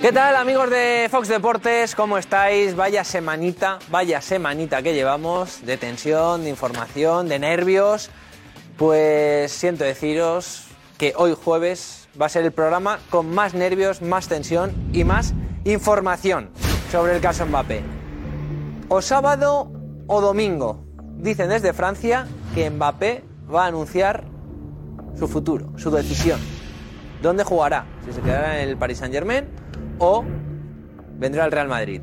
¿Qué tal amigos de Fox Deportes? ¿Cómo estáis? Vaya semanita, vaya semanita que llevamos de tensión, de información, de nervios. Pues siento deciros que hoy jueves va a ser el programa con más nervios, más tensión y más información sobre el caso Mbappé. O sábado o domingo. Dicen desde Francia que Mbappé va a anunciar su futuro, su decisión. ¿Dónde jugará? Si se quedará en el Paris Saint Germain o vendrá al Real Madrid.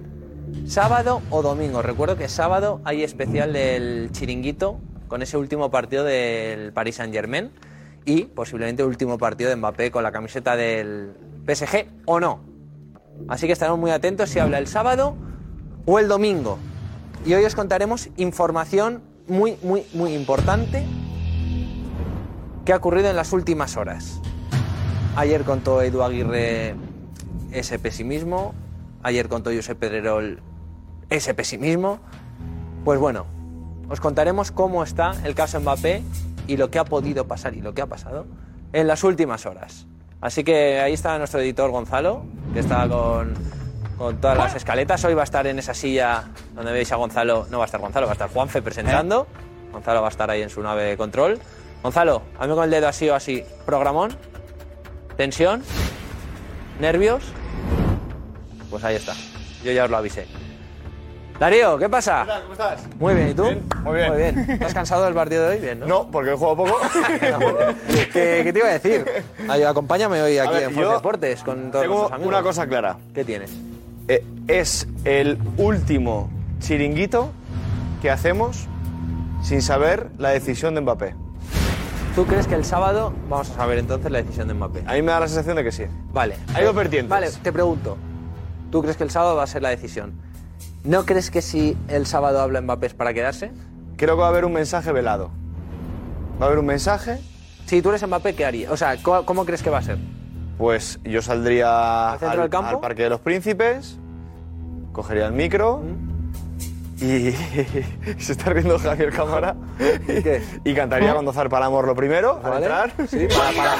Sábado o domingo. Recuerdo que sábado hay especial del chiringuito con ese último partido del Paris Saint Germain y posiblemente último partido de Mbappé con la camiseta del PSG o no. Así que estaremos muy atentos si habla el sábado o el domingo. Y hoy os contaremos información muy, muy, muy importante que ha ocurrido en las últimas horas. Ayer contó Edu Aguirre ese pesimismo, ayer contó Josep Pedrerol ese pesimismo. Pues bueno, os contaremos cómo está el caso Mbappé y lo que ha podido pasar y lo que ha pasado en las últimas horas. Así que ahí está nuestro editor Gonzalo, que está con, con todas las escaletas. Hoy va a estar en esa silla donde veis a Gonzalo. No va a estar Gonzalo, va a estar Juanfe presentando. Gonzalo va a estar ahí en su nave de control. Gonzalo, hazme con el dedo así o así. Programón. Tensión. Nervios. Pues ahí está. Yo ya os lo avisé. Darío, ¿qué pasa? ¿Cómo estás? Muy bien, ¿y tú? muy bien. Muy bien. ¿Estás cansado del partido de hoy? Bien, ¿no? No, porque he jugado poco. ¿Qué, qué te iba a decir? Ay, acompáñame hoy aquí ver, en Fox Deportes con todos Tengo amigos. una cosa clara. ¿Qué tienes? Eh, es el último chiringuito que hacemos sin saber la decisión de Mbappé. ¿Tú crees que el sábado vamos a saber entonces la decisión de Mbappé? A mí me da la sensación de que sí. Vale. Hay dos vertientes. Vale, te pregunto. ¿Tú crees que el sábado va a ser la decisión? ¿No crees que si el sábado habla Mbappé es para quedarse? Creo que va a haber un mensaje velado. Va a haber un mensaje, Si tú eres Mbappé, ¿qué haría? O sea, ¿cómo, cómo crees que va a ser? pues yo saldría ¿Al centro del campo? al Parque de los Príncipes, cogería el micro y se está riendo Javier Cámara y, ¿Qué? y cantaría cuando zarpa amor lo primero al ¿Vale? entrar. Sí, para, para,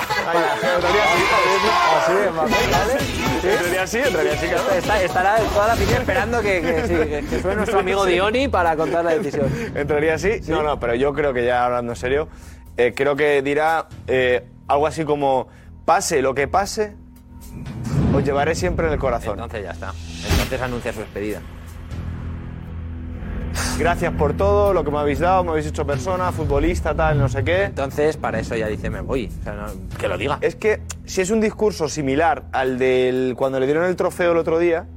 así, ¿vale? Sí, entraría así, entraría así, claro. Está- estará toda la afición esperando que, que, sí, que- que suene nuestro amigo Dioni para contar la decisión. ¿Entraría así? No, no, pero yo creo que ya hablando en serio, eh, creo que dirá eh, algo así como, pase lo que pase, os llevaré siempre en el corazón. Entonces ya está. Entonces anuncia su despedida. Gracias por todo, lo que me habéis dado, me habéis hecho persona, futbolista, tal, no sé qué. Entonces, para eso ya dice me voy. O sea, no- que lo diga. Es que si es un discurso similar al del cuando le dieron el trofeo el otro día,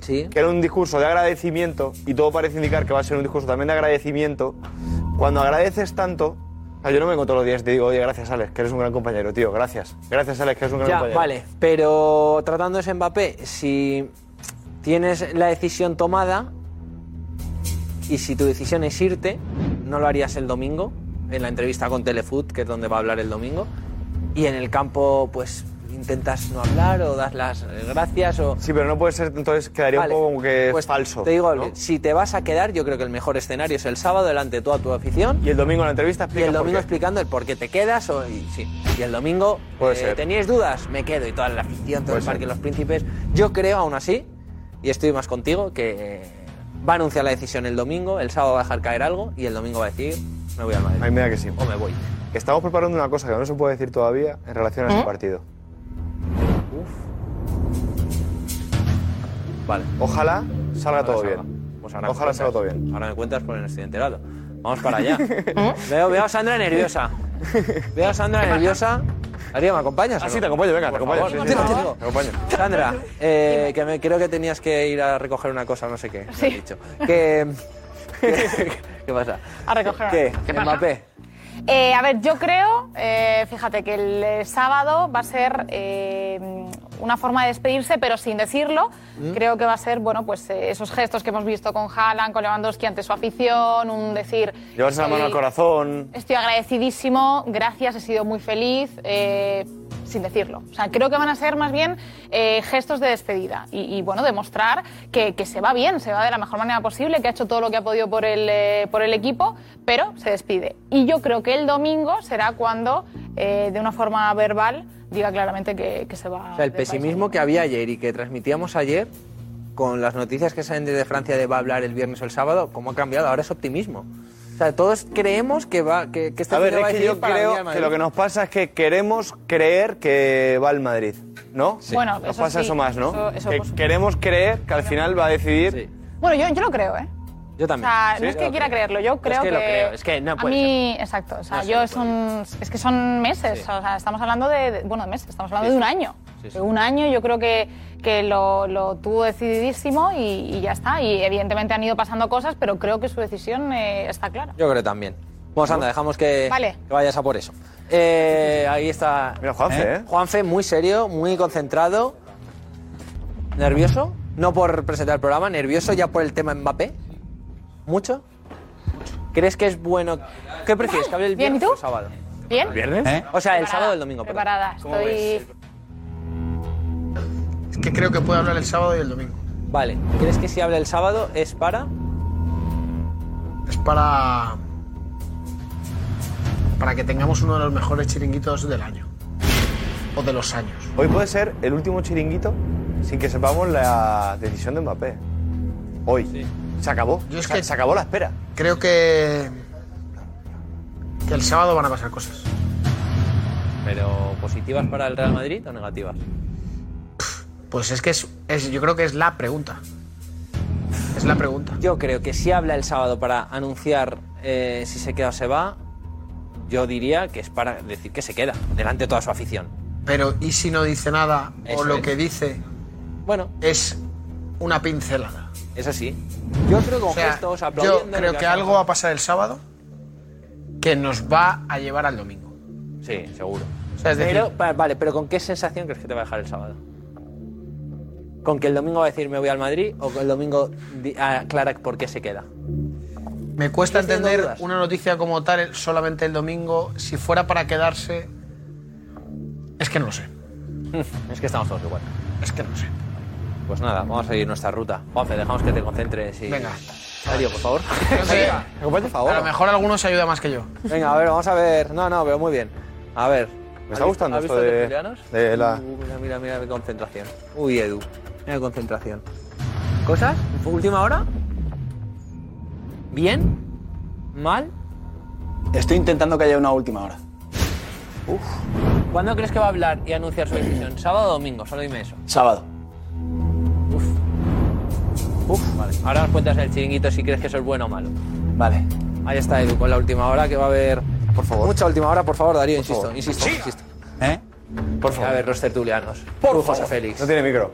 Sí. que era un discurso de agradecimiento, y todo parece indicar que va a ser un discurso también de agradecimiento, cuando agradeces tanto, yo no me encuentro todos los días te digo, oye, gracias Alex, que eres un gran compañero, tío, gracias. Gracias Alex, que eres un gran Ya, compañero. vale. Pero tratándose Mbappé, si tienes la decisión tomada y si tu decisión es irte, no lo harías el domingo, en la entrevista con Telefoot, que es donde va a hablar el domingo, y en el campo, pues intentas no hablar o das las gracias o... Sí, pero no puede ser, entonces quedaría Vale, un poco como que pues es falso. Te digo, ¿no? si te vas a quedar, yo creo que el mejor escenario es el sábado delante de toda tu afición. Y el domingo en la entrevista Y el domingo explicando el por qué te quedas. O, y, sí. y el domingo, Puede eh, ser. ¿teníais dudas? Me quedo y toda la afición, todo Puede el Parque de ser. los Príncipes. Yo creo, aún así, y estoy más contigo, que va a anunciar la decisión el domingo, el sábado va a dejar caer algo y el domingo va a decir, me voy al Madrid. A mí me da que sí. O me voy. Estamos preparando una cosa que no se puede decir todavía en relación a ese partido. Vale. Ojalá salga todo bien. Pues ahora Ojalá salga todo bien. Ahora me cuentas porque no estoy enterado. Vamos para allá. veo, veo a Sandra nerviosa. Veo a Sandra nerviosa. Darío, ¿me acompañas? Ah, sí, te acompaño, venga, te acompaño. favor, sí, sí, te sí, digo. Te acompaño. Sandra, eh, que me, creo que tenías que ir a recoger una cosa, no sé qué. me has dicho. Que, que- ¿Qué pasa? A recoger ¿Qué? una cosa. Mbappé. Eh, a ver, yo creo, eh, fíjate, que el sábado va a ser eh, una forma de despedirse, pero sin decirlo. ¿Mm? Creo que va a ser, bueno, pues eh, esos gestos que hemos visto con Haaland, con Lewandowski ante su afición, un decir... Llevarse la mano al corazón. Estoy agradecidísimo, gracias, he sido muy feliz, eh, sin decirlo. O sea, creo que van a ser más bien eh, gestos de despedida y, y, bueno, demostrar que, que se va bien, se va de la mejor manera posible, que ha hecho todo lo que ha podido por el, por el equipo, pero se despide. Y yo creo que el domingo será cuando, de una forma verbal, diga claramente que, que se va. O sea, el del país. pesimismo que había ayer y que transmitíamos ayer, con las noticias que salen desde Francia de va a hablar el viernes o el sábado, ¿cómo ha cambiado? Ahora es optimismo. O sea, todos creemos que va que, que este A ver, va es que yo creo que lo que nos pasa es que queremos creer que va al Madrid, ¿no? Bueno, Nos eso pasa sí, eso más, ¿no? eso- eso que queremos creer que al final va a decidir. Sí, Bueno, yo, yo lo creo, ¿eh? Yo O también. sea, Sí, no es que quiera creo. creerlo, yo creo que que. lo creo, es que no a puede mí, exacto. O sea, No yo son. Es que son meses. Sí. O sea, estamos hablando de. de- bueno, de meses, estamos hablando Sí, de un año. Sí, sí. De un año, yo creo que, que lo, lo tuvo decididísimo y, y ya está. Y evidentemente han ido pasando cosas, pero creo que su decisión eh, está clara. Yo creo también. Vamos, anda, dejamos que, Vale. que vayas a por eso. Eh, ahí está. Mira, Juanfe, ¿eh? Juanfe, muy serio, muy concentrado. ¿Nervioso? No por presentar el programa, nervioso ya por el tema Mbappé. ¿Mucho? ¿Crees que es bueno? ¿Qué prefieres, que hable el Bien, ¿y viernes tú? o el sábado? ¿Bien? ¿Viernes? ¿Eh? O sea, el Preparada, sábado o el domingo. perdón. Preparada. ¿Cómo Estoy. Es que creo que puede hablar el sábado y el domingo. Vale, ¿crees que si habla el sábado es para...? Es para. para que tengamos uno de los mejores chiringuitos del año. O de los años. Hoy puede ser el último chiringuito sin que sepamos la decisión de Mbappé. Hoy. Se acabó. Yo es se, que- se acabó la espera. Creo que. que el sábado van a pasar cosas. ¿Pero positivas para el Real Madrid o negativas? Pues es que es, es- yo creo que es la pregunta. Es la pregunta. Yo creo que si habla el sábado para anunciar eh, si se queda o se va, yo diría que es para decir que se queda, delante de toda su afición. Pero ¿y si no dice nada? Eso o lo es. que dice Bueno, es una pincelada. Eso sí. Yo creo que con O sea, gestos, yo creo que algo va a pasar el sábado que nos va a llevar al domingo. Sí, seguro. O sea, es decir, Pero, vale, pero ¿con qué sensación crees que te va a dejar el sábado? ¿Con que el domingo va a decir me voy al Madrid o que el domingo aclara por qué se queda? me cuesta ¿Sigues teniendo entender una noticia como tal solamente el domingo. Si fuera para quedarse, es que no lo sé. Es que estamos todos igual. Es que no lo sé. Pues nada, vamos a seguir nuestra ruta. Juanfe, dejamos que te concentres y... Venga. Darío, por favor. Acompaña, por favor. a lo mejor alguno se ayuda más que yo. Venga, a ver, vamos a ver. No, no, pero muy bien. A ver. Me está gustando ¿Has esto visto de- tertulianos? de la- Uh, mira, mira, mira, qué concentración. Uy, Edu. Mira qué concentración. ¿Cosas? ¿Última hora? ¿Bien? ¿Mal? Estoy intentando que haya una última hora. ¿Cuándo crees que va a hablar y anunciar su decisión? ¿Sábado o domingo? Solo dime eso. Sábado. Uf. Uf, vale. Ahora nos cuentas en el chiringuito si crees que eso es bueno o malo. Vale. Ahí está Edu con la última hora que va a haber. Por favor. Mucha última hora, por favor, Darío, insisto, favor. insisto, insisto. ¿Eh? Por A favor. ver, los tertulianos. Por José Félix. No tiene micro.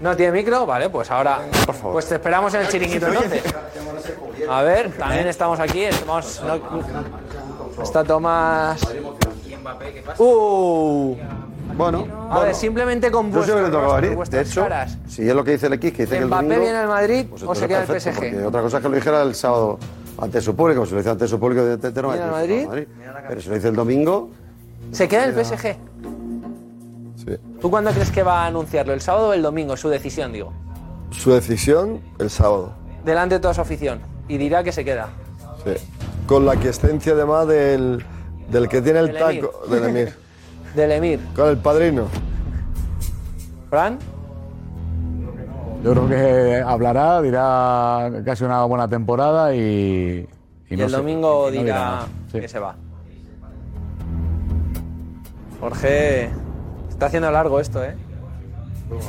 ¿No tiene micro? Vale, pues ahora. Por favor. Pues te esperamos en el chiringuito entonces. A ver, también estamos aquí. Estamos, no- está Tomás. ¡Uh! Bueno, simplemente con yo vuestros le toca a rostros, Madrid. De vuestras hecho, caras. si es lo que dice el X, que dice que el ¿Mbappé domingo... viene al Madrid pues o se queda el PSG? Otra cosa es que lo dijera el sábado ante su público. Si lo dice ante su público, evidentemente no va a ¿Viene decir al que va a Pero si lo dice el domingo... ¿Se queda en el PSG? sí. ¿Tú cuándo crees que va a anunciarlo? ¿El sábado o el domingo? Su decisión, digo. Su decisión el sábado. Delante de toda su afición. Y dirá que se queda. Sí. Con la aquiescencia además del, del que tiene el taco, del Emir. Del Emir. Con el padrino. ¿Fran? Yo creo que hablará, dirá que ha sido una buena temporada y. Y, no el domingo y no dirá. Sí. que se va. Jorge, está haciendo largo esto, ¿eh?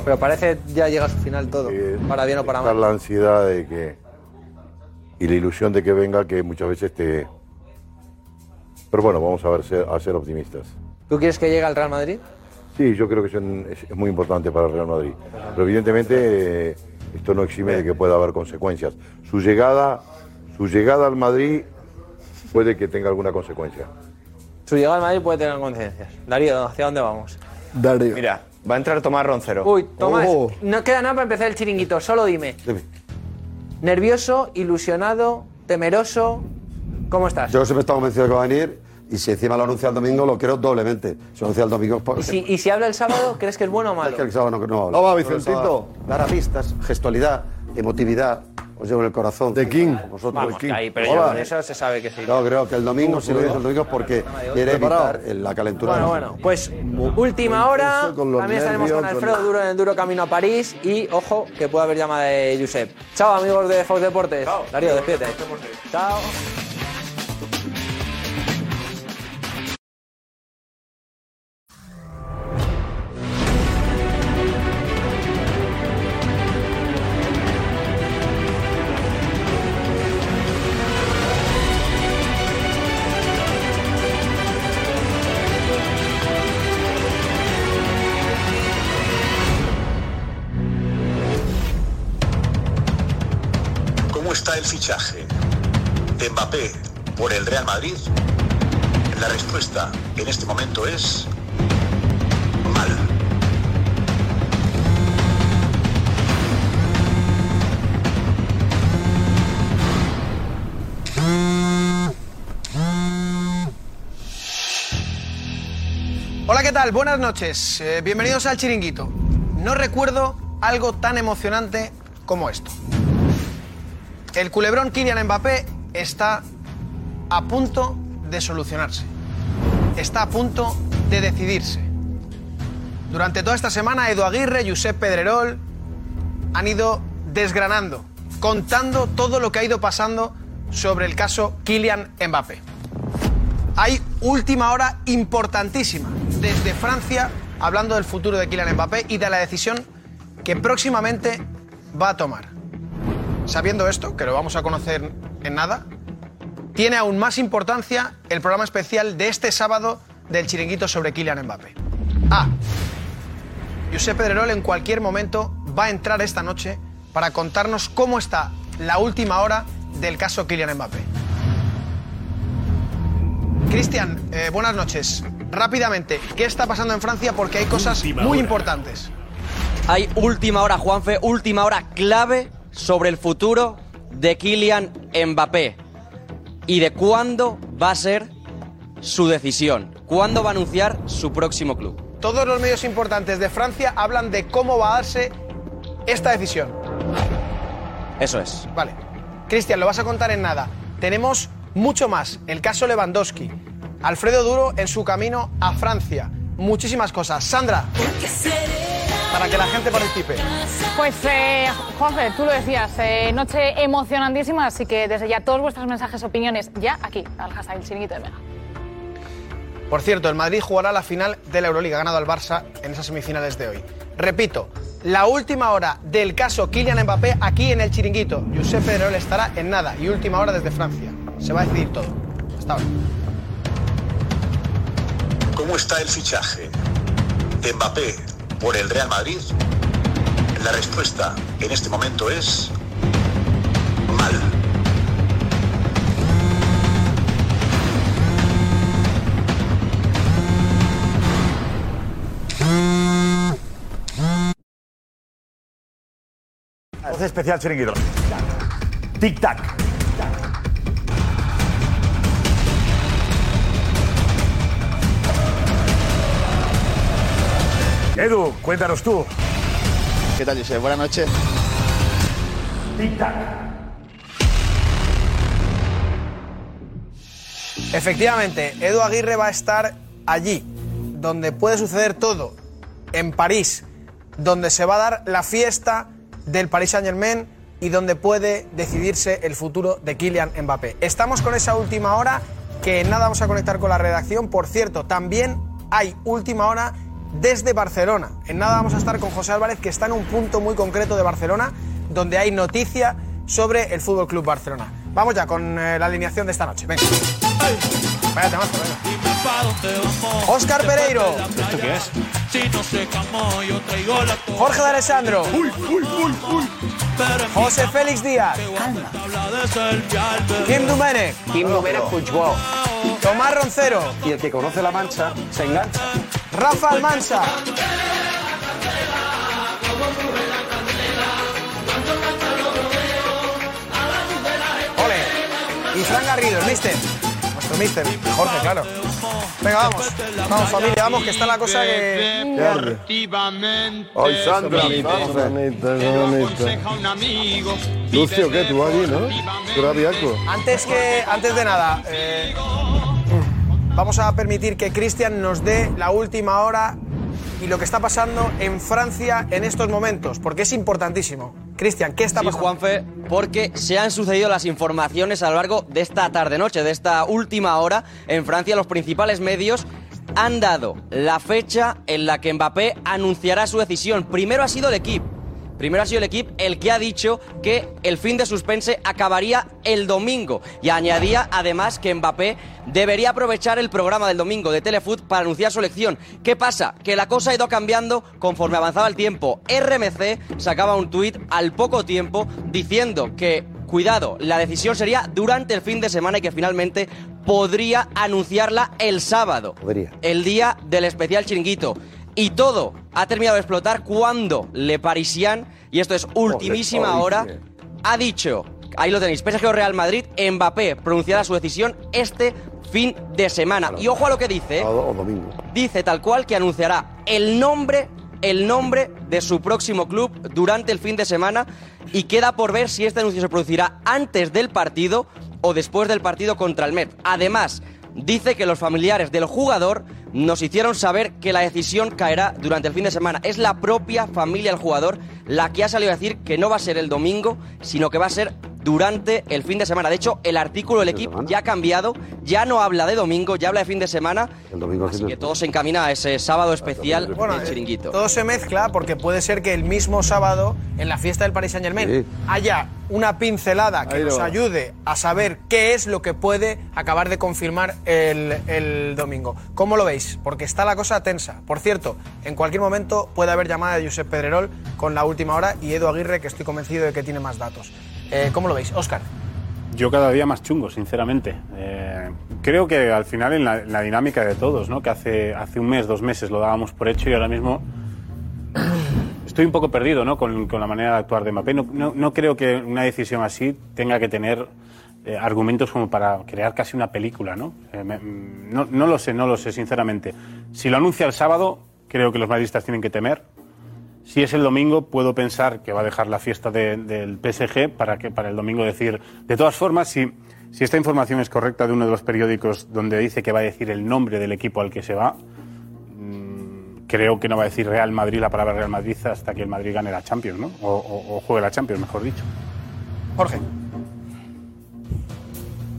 Pero parece ya llega a su final todo. Para bien o para mal. la ansiedad de que y la ilusión de que venga que muchas veces te pero bueno vamos a ver a ser optimistas ¿Tú quieres que llegue al Real Madrid? sí yo creo que es, un- es- es muy importante para el Real Madrid pero evidentemente eh, esto no exime de que pueda haber consecuencias su llegada su llegada al Madrid puede que tenga alguna consecuencia Su llegada al Madrid puede tener conciencias. Darío, ¿hacia dónde vamos? Darío. Mira, va a entrar Tomás Roncero. Uy, Tomás, Oh. no queda nada para empezar el chiringuito. Solo dime. Dime. ¿Nervioso, ilusionado, temeroso? ¿Cómo estás? Yo siempre he estado convencido de que va a venir y si encima lo anuncia el domingo, lo creo doblemente. Si lo anuncia el domingo es ¿Y si, y si habla el sábado, crees que es bueno o Es malo? que el sábado no, no habla. No va, Vicentito. Dar a pistas, gestualidad, emotividad, os llevo en el corazón. De King. Vosotros. Vamos, que ahí, pero Hola. con eso se sabe que sí. No, creo que el domingo, si lo dice el domingo, es porque quiere evitar la calentura. Bueno, bueno, pues última hora. También estaremos con Alfredo con- Duro en el duro camino a París. Y ojo, que puede haber llamada de Josep. Chao, amigos de Fox Deportes. Darío, despídete. Chao. Fichaje de Mbappé por el Real Madrid? La respuesta en este momento es mal. Hola, ¿qué tal? Buenas noches. Eh, bienvenidos al Chiringuito. No recuerdo algo tan emocionante como esto. El culebrón Kylian Mbappé está a punto de solucionarse. Está a punto de decidirse. Durante toda esta semana, Edu Aguirre, Josep Pedrerol han ido desgranando, contando todo lo que ha ido pasando sobre el caso Kylian Mbappé. Hay última hora importantísima desde Francia hablando del futuro de Kylian Mbappé y de la decisión que próximamente va a tomar. Sabiendo esto, que lo vamos a conocer en nada, tiene aún más importancia el programa especial de este sábado del chiringuito sobre Kylian Mbappé. A. Josep Pedrerol en cualquier momento va a entrar esta noche para contarnos cómo está la última hora del caso Kylian Mbappé. Cristian, eh, buenas noches. Rápidamente, ¿qué está pasando en Francia? Porque hay cosas muy importantes. Hay última hora, Juanfe, última hora clave sobre el futuro de Kylian Mbappé y de cuándo va a ser su decisión, cuándo va a anunciar su próximo club. Todos los medios importantes de Francia hablan de cómo va a darse esta decisión. Eso es. Vale. Cristian, lo vas a contar en nada. Tenemos mucho más. El caso Lewandowski. Alfredo Duro en su camino a Francia. Muchísimas cosas. Sandra, para que la gente participe. Pues, eh, Juanfe, tú lo decías, eh, noche emocionantísima, así que desde ya todos vuestros mensajes, opiniones, ya aquí, al hashtag el chiringuito de Mega. Por cierto, el Madrid jugará la final de la Euroliga, ganado al Barça en esas semifinales de hoy. Repito, la última hora del caso Kylian Mbappé aquí en el chiringuito. Josep Pedrerol estará en nada y última hora desde Francia. Se va a decidir todo. Hasta ahora. ¿Cómo está el fichaje de Mbappé por el Real Madrid? La respuesta en este momento es mal. Especial chiringuito. Tic Edu, cuéntanos tú. ¿Qué tal, José? Buenas noches. Efectivamente, Edu Aguirre va a estar allí, donde puede suceder todo, en París, donde se va a dar la fiesta del Paris Saint Germain y donde puede decidirse el futuro de Kylian Mbappé. Estamos con esa última hora que nada vamos a conectar con la redacción. Por cierto, también hay última hora desde Barcelona. En nada vamos a estar con José Álvarez, que está en un punto muy concreto de Barcelona, donde hay noticia sobre el Fútbol Club Barcelona. Vamos ya con eh, la alineación de esta noche. Venga. Vaya temazo, venga. Óscar Pereiro. ¿Esto qué es? Jorge de Alessandro. José Félix Díaz. Kim Dumenech. Kim Dumenech Puigdemont. Tomás Roncero. Y el que conoce la mancha se engancha. Rafa Almansa. Ole. Y Fran Garrido, el mister. ¿Cómo Nuestro mister, Jorge, claro. Venga, vamos. Vamos, familia, vamos, que está la cosa que. Ay, Sandra, Lucio, ¿qué? ¿Tú aquí, no? ¿Tú eras? Antes que, antes de nada, eh, vamos a permitir que Cristian nos dé la última hora y lo que está pasando en Francia en estos momentos, porque es importantísimo. Cristian, ¿qué está Sí, pasando? Juanfe, porque se han sucedido las informaciones a lo largo de esta tarde-noche, de esta última hora. En Francia, los principales medios han dado la fecha en la que Mbappé anunciará su decisión. Primero ha sido el equipo. Primero ha sido el equipo el que ha dicho que el fin de suspense acabaría el domingo y añadía además que Mbappé debería aprovechar el programa del domingo de Telefoot para anunciar su elección. ¿Qué pasa? Que la cosa ha ido cambiando conforme avanzaba el tiempo. RMC sacaba un tuit al poco tiempo diciendo que, cuidado, la decisión sería durante el fin de semana y que finalmente podría anunciarla el sábado Podría. el día del especial chiringuito. Y todo ha terminado de explotar cuando Le Parisien, y esto es ultimísima hora, ha dicho, ahí lo tenéis, PSG Real Madrid, Mbappé pronunciará su decisión este fin de semana. Y ojo a lo que dice, ¿eh? Dice tal cual que anunciará el nombre el nombre de su próximo club durante el fin de semana y queda por ver si este anuncio se producirá antes del partido o después del partido contra el Met. Además, dice que los familiares del jugador nos hicieron saber que la decisión caerá durante el fin de semana. Es la propia familia del jugador la que ha salido a decir que no va a ser el domingo, sino que va a ser durante el fin de semana. De hecho, el artículo del equipo ya ha cambiado, ya no habla de domingo, ya habla de fin de semana. El domingo Así que todo se encamina a ese sábado especial Bueno, del chiringuito. Todo se mezcla porque puede ser que el mismo sábado, en la fiesta del Paris Saint Germain, haya una pincelada que nos ayude a saber qué es lo que puede acabar de confirmar el, el domingo. ¿Cómo lo veis? Porque está la cosa tensa. Por cierto, en cualquier momento puede haber llamada de Josep Pedrerol con la última hora y Edu Aguirre, que estoy convencido de que tiene más datos. Eh, ¿Cómo lo veis? Oscar. Yo cada día más chungo, sinceramente. Eh, creo que al final en la, en la dinámica de todos, ¿no? que hace, un mes, dos meses lo dábamos por hecho y ahora mismo estoy un poco perdido ¿no? con, la manera de actuar de Mbappé. No, creo que una decisión así tenga que tener eh, argumentos como para crear casi una película. ¿no? No, no lo sé, no lo sé, sinceramente. Si lo anuncia el sábado, creo que los madridistas tienen que temer. Si es el domingo, puedo pensar que va a dejar la fiesta de- del PSG para, que, para el domingo decir. De todas formas, si, si esta información es correcta de uno de los periódicos donde dice que va a decir el nombre del equipo al que se va, mm, creo que no va a decir Real Madrid la palabra Real Madrid hasta que el Madrid gane la Champions, ¿no? O, o- o juegue la Champions, mejor dicho. Jorge.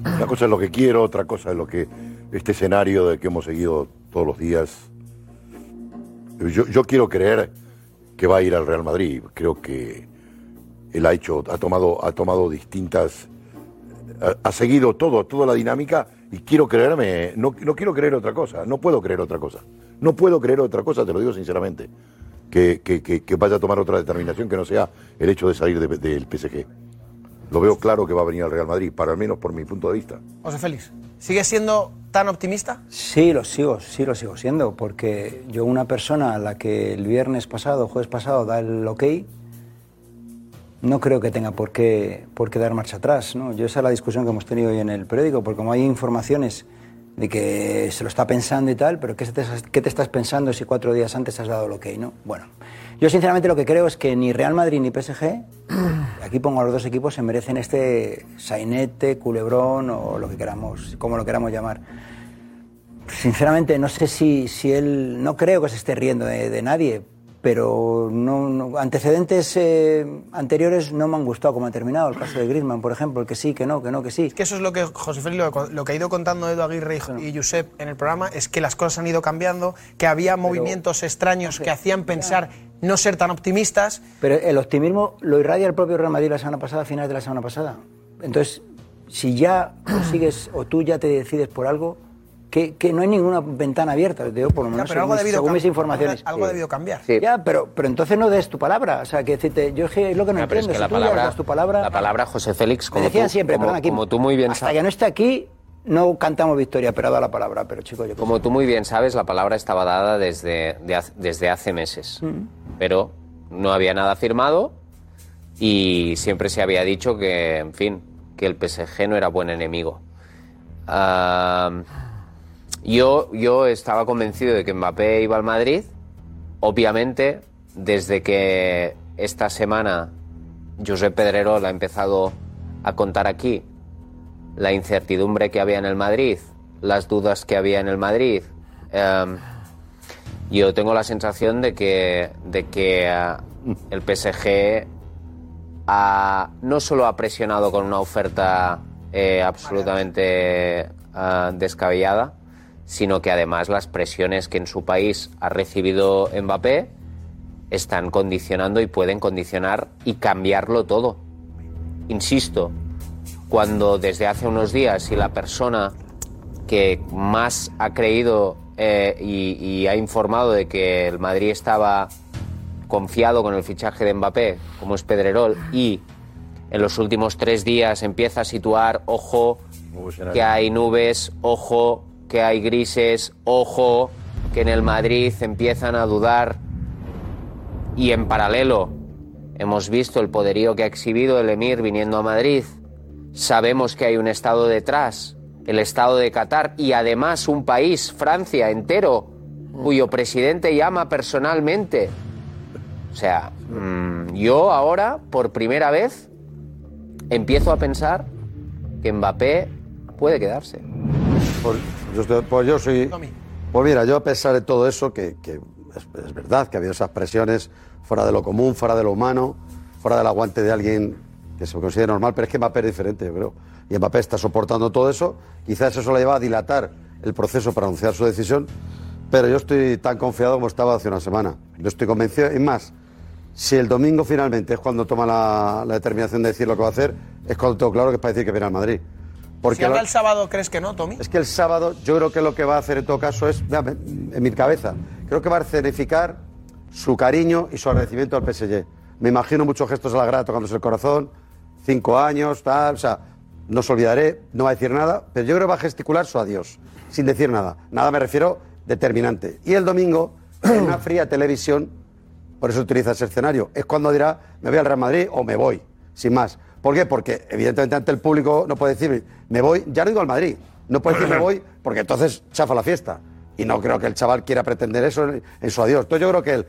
Una cosa es lo que quiero, otra cosa es lo que este escenario de que hemos seguido todos los días. Yo, yo quiero creer que va a ir al Real Madrid. Creo que él ha hecho, ha tomado, ha tomado distintas, ha, seguido todo, toda la dinámica y quiero creerme, no, no quiero creer otra cosa, no puedo creer otra cosa, no puedo creer otra cosa, te lo digo sinceramente, que, que- que- que vaya a tomar otra determinación que no sea el hecho de salir de- del PSG. Lo veo claro que va a venir al Real Madrid, para al menos por mi punto de vista. José Félix. ¿Sigues siendo tan optimista? Sí, lo sigo, sí lo sigo siendo, porque yo una persona a la que el viernes pasado, jueves pasado, da el ok, no creo que tenga por qué, por qué dar marcha atrás. ¿no? Yo esa es la discusión que hemos tenido hoy en el periódico, porque como hay informaciones de que se lo está pensando y tal, pero ¿qué te, qué te estás pensando si cuatro días antes has dado el ok? ¿no? Bueno, yo sinceramente lo que creo es que ni Real Madrid ni PSG, aquí pongo a los dos equipos, se merecen este sainete, culebrón o lo que queramos, como lo queramos llamar. Sinceramente, no sé si, si él. No creo que se esté riendo de, de nadie, pero no, no- antecedentes eh, anteriores no me han gustado como ha terminado. El caso de Griezmann, por ejemplo, el que sí, que no, que no, que sí. Que eso es lo que José Félix, lo, lo que ha ido contando Edu Aguirre y, y Josep en el programa, es que las cosas han ido cambiando, que había movimientos extraños que hacían pensar no ser tan optimistas. Pero el optimismo lo irradia el propio Real Madrid la semana pasada, a finales de la semana pasada. Entonces, si ya consigues o tú ya te decides por algo, que, que no hay ninguna ventana abierta, te digo, por lo Ya, menos pero algo según, debido según mis informaciones. algo ha debido cambiar. Ya, pero, pero entonces no des tu palabra. O sea, que decirte, yo es, que es lo que no Ya, pero es entiendo. que si la tú ya palabra, das tu palabra. la palabra José Félix, como, decían tú, siempre, como, perdón, aquí, como tú muy bien hasta sabes, que no esté aquí, no cantamos victoria, pero ha dado la palabra. Pero chicos, yo como tú muy bien sabes, la palabra estaba dada desde, de haz- desde hace meses, Mm. pero no había nada firmado y siempre se había dicho que, en fin, que el PSG no era buen enemigo. Ah, yo, yo estaba convencido de que Mbappé iba al Madrid. Obviamente, desde que esta semana Josep Pedrerol ha empezado a contar aquí la incertidumbre que había en el Madrid, las dudas que había en el Madrid, em, yo tengo la sensación de que, de que ah, el PSG ha- no solo ha presionado con una oferta eh, absolutamente ah, descabellada, sino que además las presiones que en su país ha recibido Mbappé están condicionando y pueden condicionar y cambiarlo todo. Insisto, cuando desde hace unos días si la persona que más ha creído eh, y, y ha informado de que el Madrid estaba confiado con el fichaje de Mbappé, como es Pedrerol, y en los últimos tres días empieza a situar, ojo, que hay nubes, ojo, que hay grises, ojo, que en el Madrid empiezan a dudar y en paralelo hemos visto el poderío que ha exhibido el Emir viniendo a Madrid. Sabemos que hay un Estado detrás, el Estado de Qatar, y además un país, Francia, entero, cuyo presidente llama personalmente. O sea, mm, yo ahora, por primera vez, empiezo a pensar que Mbappé puede quedarse. Yo, estoy- pues yo soy. Pues mira, yo a pesar de todo eso, que, que es, es verdad que ha habido esas presiones fuera de lo común, fuera de lo humano, fuera del aguante de alguien que se considera normal, pero es que Mbappé es diferente, yo creo. Y Mbappé está soportando todo eso. Quizás eso le lleva a dilatar el proceso para anunciar su decisión, pero yo estoy tan confiado como estaba hace una semana. Yo estoy convencido, y más, si el domingo finalmente es cuando toma la, la determinación de decir lo que va a hacer, es cuando tengo claro que es para decir que viene al Madrid. Si habla lo- el sábado, ¿crees que no, Tommy? es que el sábado yo creo que lo que va a hacer en todo caso es, mira, en mi cabeza, creo que va a escenificar su cariño y su agradecimiento al PSG. Me imagino muchos gestos a la grada tocándose el corazón, cinco años, tal, o sea, no se olvidaré, no va a decir nada, pero yo creo que va a gesticular su adiós, sin decir nada. Nada me refiero determinante. Y el domingo, en una fría televisión, por eso utiliza ese escenario, es cuando dirá, me voy al Real Madrid o me voy, sin más. ¿Por qué? Porque evidentemente ante el público no puede decir, me voy, ya no digo al Madrid, no puede decir me voy, porque entonces chafa la fiesta. Y no creo que el chaval quiera pretender eso en, en su adiós. Entonces yo creo que él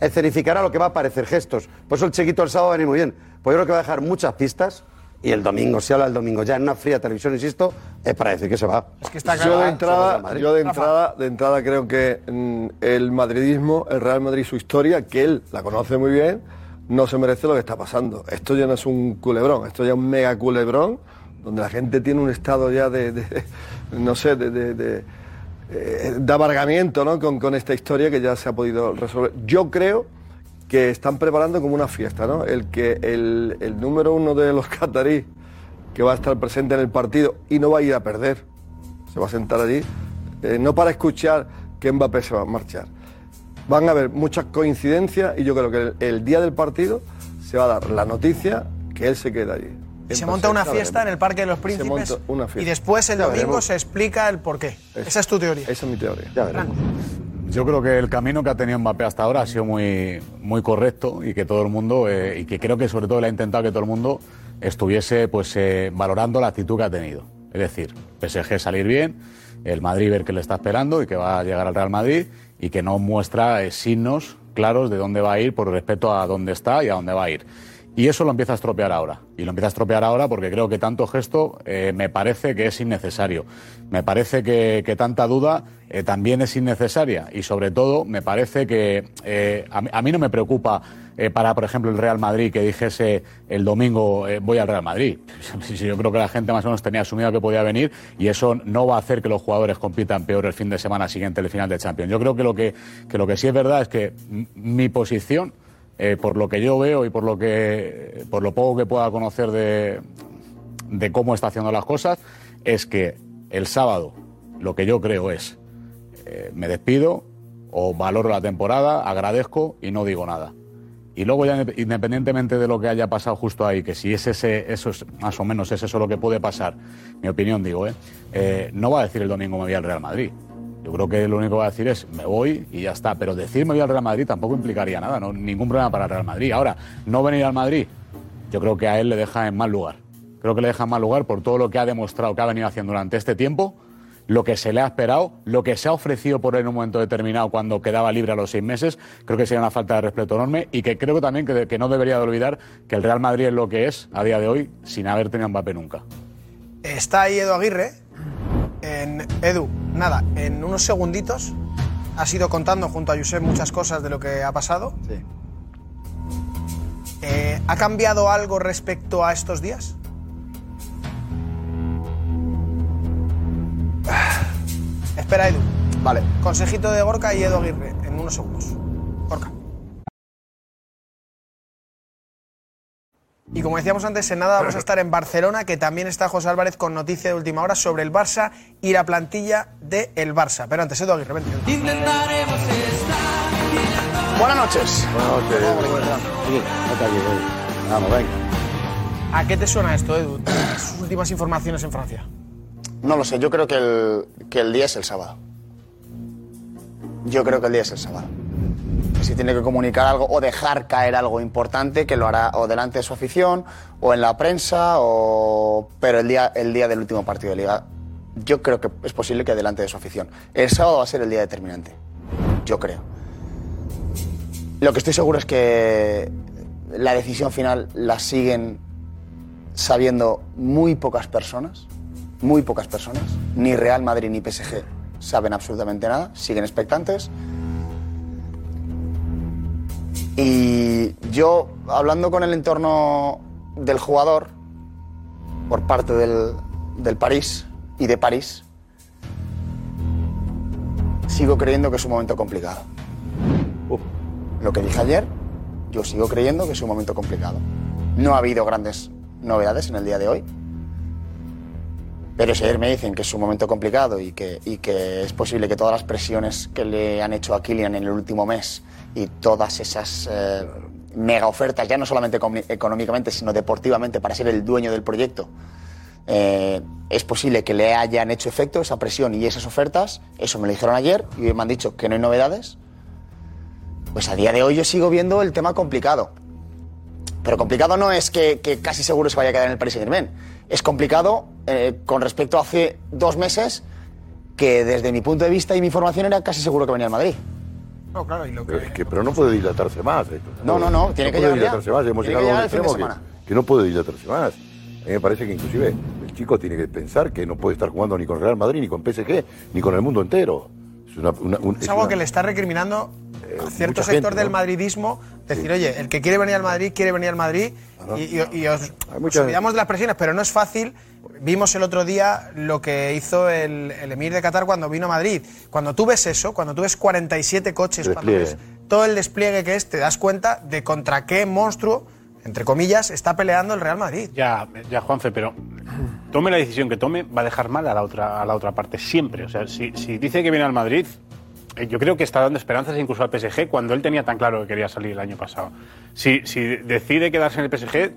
escenificará lo que va a parecer gestos. Por eso el chiquito el sábado va a venir muy bien. Pues yo creo que va a dejar muchas pistas. Y el domingo, si habla el domingo ya en una fría televisión, insisto, es para decir que se va. Es que está Yo de ¿eh? entrada, yo de entrada, de entrada creo que mm, el madridismo, el Real Madrid, su historia, que él la conoce muy bien, no se merece lo que está pasando. Esto ya no es un culebrón, esto ya es un mega culebrón, donde la gente tiene un estado ya de, no sé, de, de, eh, de amargamiento ¿no? con, esta historia que ya se ha podido resolver. Yo creo que están preparando como una fiesta, ¿no? El que el, número uno de los catarí que va a estar presente en el partido y no va a ir a perder, se va a sentar allí, eh, no para escuchar que Mbappé se va a marchar. Van a haber muchas coincidencias y yo creo que el, el día del partido se va a dar la noticia que él se queda allí. Y se monta una fiesta en el Parque de los Se Príncipes. monta una fiesta. Y después el Ya domingo veremos. se explica el porqué. Esa es tu teoría. Esa es mi teoría. Yo creo que el camino que ha tenido Mbappé hasta ahora ha sido muy, muy correcto y que todo el mundo, eh, y que creo que sobre todo le ha intentado que todo el mundo estuviese pues eh, valorando la actitud que ha tenido. Es decir, PSG salir bien, el Madrid ver que le está esperando y que va a llegar al Real Madrid y que no muestra eh, signos claros de dónde va a ir por respecto a dónde está y a dónde va a ir. Y eso lo empieza a estropear ahora. Y lo empieza a estropear ahora porque creo que tanto gesto eh, me parece que es innecesario. Me parece que, tanta duda eh, también es innecesaria. Y sobre todo, me parece que eh, a, mí- a no me preocupa para, por ejemplo, el Real Madrid que dijese el domingo voy al Real Madrid. Yo creo que la gente más o menos tenía asumido que podía venir y eso no va a hacer que los jugadores compitan peor el fin de semana siguiente el final de Champions. Yo creo que lo que, que lo que sí es verdad es que mi posición eh, por lo que yo veo y por lo que por lo poco que pueda conocer de, de cómo está haciendo las cosas, es que el sábado lo que yo creo es eh, me despido o valoro la temporada, agradezco y no digo nada. Y luego ya inde- independientemente de lo que haya pasado justo ahí, que si es ese, eso es más o menos es eso lo que puede pasar, mi opinión digo, ¿eh? Eh, no va a decir el domingo me voy al Real Madrid. Yo creo que lo único que va a decir es me voy y ya está. Pero decir me voy al Real Madrid tampoco implicaría nada, no, ningún problema para el Real Madrid. Ahora, no venir al Madrid, yo creo que a él le deja en mal lugar. creo que le deja en mal lugar por todo lo que ha demostrado que ha venido haciendo durante este tiempo, lo que se le ha esperado, lo que se ha ofrecido por él en un momento determinado cuando quedaba libre a los seis meses, creo que sería una falta de respeto enorme y que creo también que, que no debería de olvidar que el Real Madrid es lo que es a día de hoy sin haber tenido Mbappé nunca. Está ahí Edu Aguirre. En, Edu, nada, en unos segunditos has ido contando junto a Josep muchas cosas de lo que ha pasado. Sí. Eh, ¿Ha cambiado algo respecto a estos días? Espera, Edu. Vale. Consejito de Gorka y Edu Aguirre en unos segundos. Gorka. Y como decíamos antes, en nada vamos a estar en Barcelona, que también está José Álvarez con noticia de última hora sobre el Barça y la plantilla del el Barça. Pero antes, Edu Aguirre, vente. Buenas noches. Vamos, venga. ¿A qué te suena esto, Edu? Sus últimas informaciones en Francia. No lo sé, yo creo que el, que el día es el sábado. Yo creo que el día es el sábado. Si tiene que comunicar algo o dejar caer algo importante, que lo hará o delante de su afición, o en la prensa, o... pero el día, el día del último partido de liga, yo creo que es posible que delante de su afición. El sábado va a ser el día determinante, yo creo. Lo que estoy seguro es que la decisión final la siguen sabiendo muy pocas personas, muy pocas personas. Ni Real Madrid ni PSG saben absolutamente nada, siguen expectantes. Y yo, hablando con el entorno del jugador, por parte del, del París y de París, sigo creyendo que es un momento complicado. Lo que dije ayer, yo sigo creyendo que es un momento complicado. No ha habido grandes novedades en el día de hoy. Pero si ayer me dicen que es un momento complicado y que, es posible que todas las presiones que le han hecho a Kylian en el último mes y todas esas eh, mega ofertas, ya no solamente económicamente, sino deportivamente, para ser el dueño del proyecto, eh, es posible que le hayan hecho efecto esa presión y esas ofertas. Eso me lo dijeron ayer y me han dicho que no hay novedades. Pues a día de hoy yo sigo viendo el tema complicado. Pero complicado no es que, que casi seguro se vaya a quedar en el Paris Saint Germain. Es complicado eh, con respecto a hace dos meses que desde mi punto de vista y mi información era casi seguro que venía al Madrid. No, claro, y lo Pero, es que, pero no puede dilatarse más. esto. No, no, no, tiene que puede llegar ya. dilatarse más. Hemos Tiene llegado que a un extremo que, semana. que no puede dilatarse más. A mí me parece que inclusive el chico tiene que pensar que no puede estar jugando ni con Real Madrid, ni con PSG, ni con el mundo entero. Es, una, una- un- Es es algo que le está recriminando a cierto sector gente, del ¿no? madridismo. Decir, oye, el que quiere venir al Madrid, quiere venir al Madrid. Y, y- y os, olvidamos de las presiones, pero no es fácil. Vimos el otro día lo que hizo el, el emir de Qatar cuando vino a Madrid. Cuando tú ves eso, cuando tú ves 47 coches, cuando ves todo el despliegue que es, te das cuenta de contra qué monstruo, entre comillas, está peleando el Real Madrid. Ya, ya, Juanfe, pero tome la decisión que tome, va a dejar mal a la otra, a la otra parte, siempre. O sea, si, si dice que viene al Madrid, eh, yo creo que está dando esperanzas incluso al PSG cuando él tenía tan claro que quería salir el año pasado. Si, si decide quedarse en el PSG,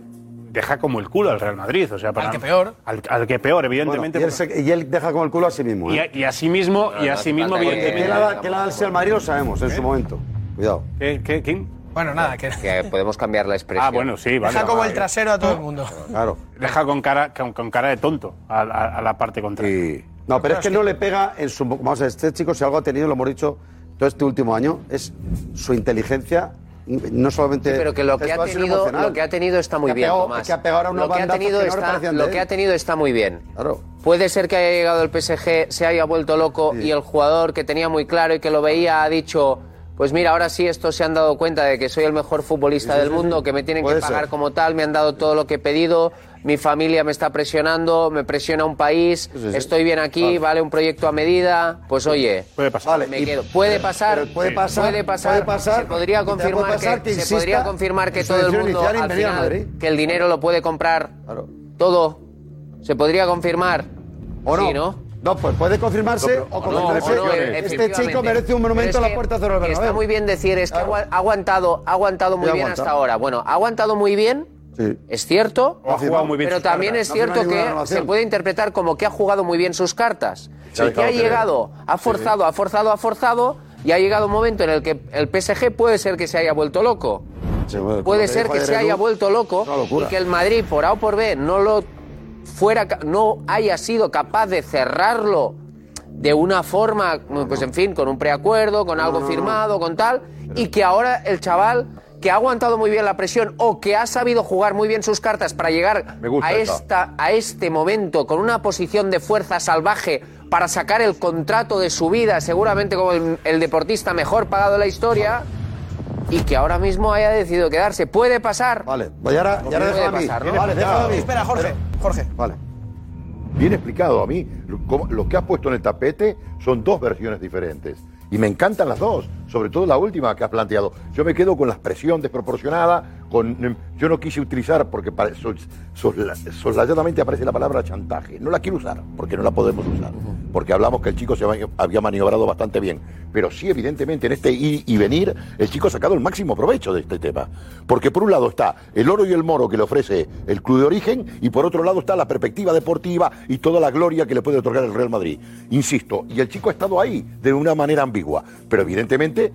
deja como el culo al Real Madrid. O sea, para, Al que peor. Al, al que peor, Bueno, evidentemente. y, él se- y él deja como el culo a sí mismo. y, ¿eh? a, y a sí mismo, y a no sí mismo, evidentemente. que ha dado al Madrid lo sabemos en su momento. Cuidado. ¿Qué, qué, quién? Bueno, nada, que Que podemos cambiar la expresión. Ah, bueno, sí, vale. deja como el trasero a todo el mundo. Claro. Deja con cara, con, con cara de tonto a, a- a la parte contraria. No, pero es que no le pega en su. Vamos a ver, este chico, si algo ha tenido, lo hemos dicho todo este último año, es su inteligencia. No solamente. Sí, pero que lo que, ha tenido, lo que ha tenido está muy Que bien, pegado- Tomás. que ha pegado ahora unos lo que ha tenido que está, lo que ha tenido está muy bien. Claro. Puede ser que haya llegado el PSG, se haya vuelto loco y el jugador que tenía muy claro y que lo veía ha dicho, pues mira, ahora sí estos se han dado cuenta de que soy el mejor futbolista Sí, del sí, mundo, sí. que me tienen Puede que pagar ser. como tal, me han dado todo lo que he pedido, mi familia me está presionando, me presiona un país, estoy bien aquí, vale un proyecto a medida, pues oye, Puede pasar. me quedo. Puede pasar, puede pasar, puede pasar, puede pasar, se podría confirmar pasar que, que se podría confirmar que todo el mundo al final que el dinero lo puede comprar Claro. todo. Se podría confirmar. ¿O no? Sí, ¿no? No, pues puede confirmarse o No, confirmarse. o no, este chico merece un monumento es a la puerta de Bernabéu. Está muy bien decir, es que ha agua- ha aguantado, ha aguantado muy Sí, bien aguantado. hasta ahora. Bueno, ha aguantado muy bien, Sí. es cierto, O ha jugado muy bien pero también cartas. es No cierto que se puede interpretar como que ha jugado muy bien sus cartas. Se ha y que ha llegado, ha forzado, ha forzado, ha forzado, y ha llegado un momento en el que el PSG puede ser que se haya vuelto loco. Sí, bueno, Puede ser que se haya vuelto loco y que el Madrid, por A o por B, no lo fuera, no haya sido capaz de cerrarlo de una forma, pues en fin, con un preacuerdo, con algo firmado, con tal, y que ahora el chaval que ha aguantado muy bien la presión o que ha sabido jugar muy bien sus cartas para llegar a, esta, a este momento con una posición de fuerza salvaje para sacar el contrato de su vida, seguramente como el, el deportista mejor pagado de la historia, y que ahora mismo haya decidido quedarse. ¿Puede pasar? Vale, pues ya ahora, ya ahora Puede déjame a mí. pasar, ¿no? Vale, déjame a mí. Espera, Jorge, Jorge. Vale. Bien explicado a mí. Lo- que has puesto en el tapete son dos versiones diferentes. Y me encantan las dos, sobre todo la última que has planteado. Yo me quedo con la expresión desproporcionada, con yo no quise utilizar porque sosla- soslayadamente aparece la palabra chantaje. No la quiero usar, porque no la podemos usar. Porque hablamos que el chico se había maniobrado bastante bien. Pero sí, evidentemente, en este ir y venir, el chico ha sacado el máximo provecho de este tema. Porque por un lado está el oro y el moro que le ofrece el club de origen, y por otro lado está la perspectiva deportiva y toda la gloria que le puede otorgar el Real Madrid. Insisto, y el chico ha estado ahí de una manera ambigua. Pero evidentemente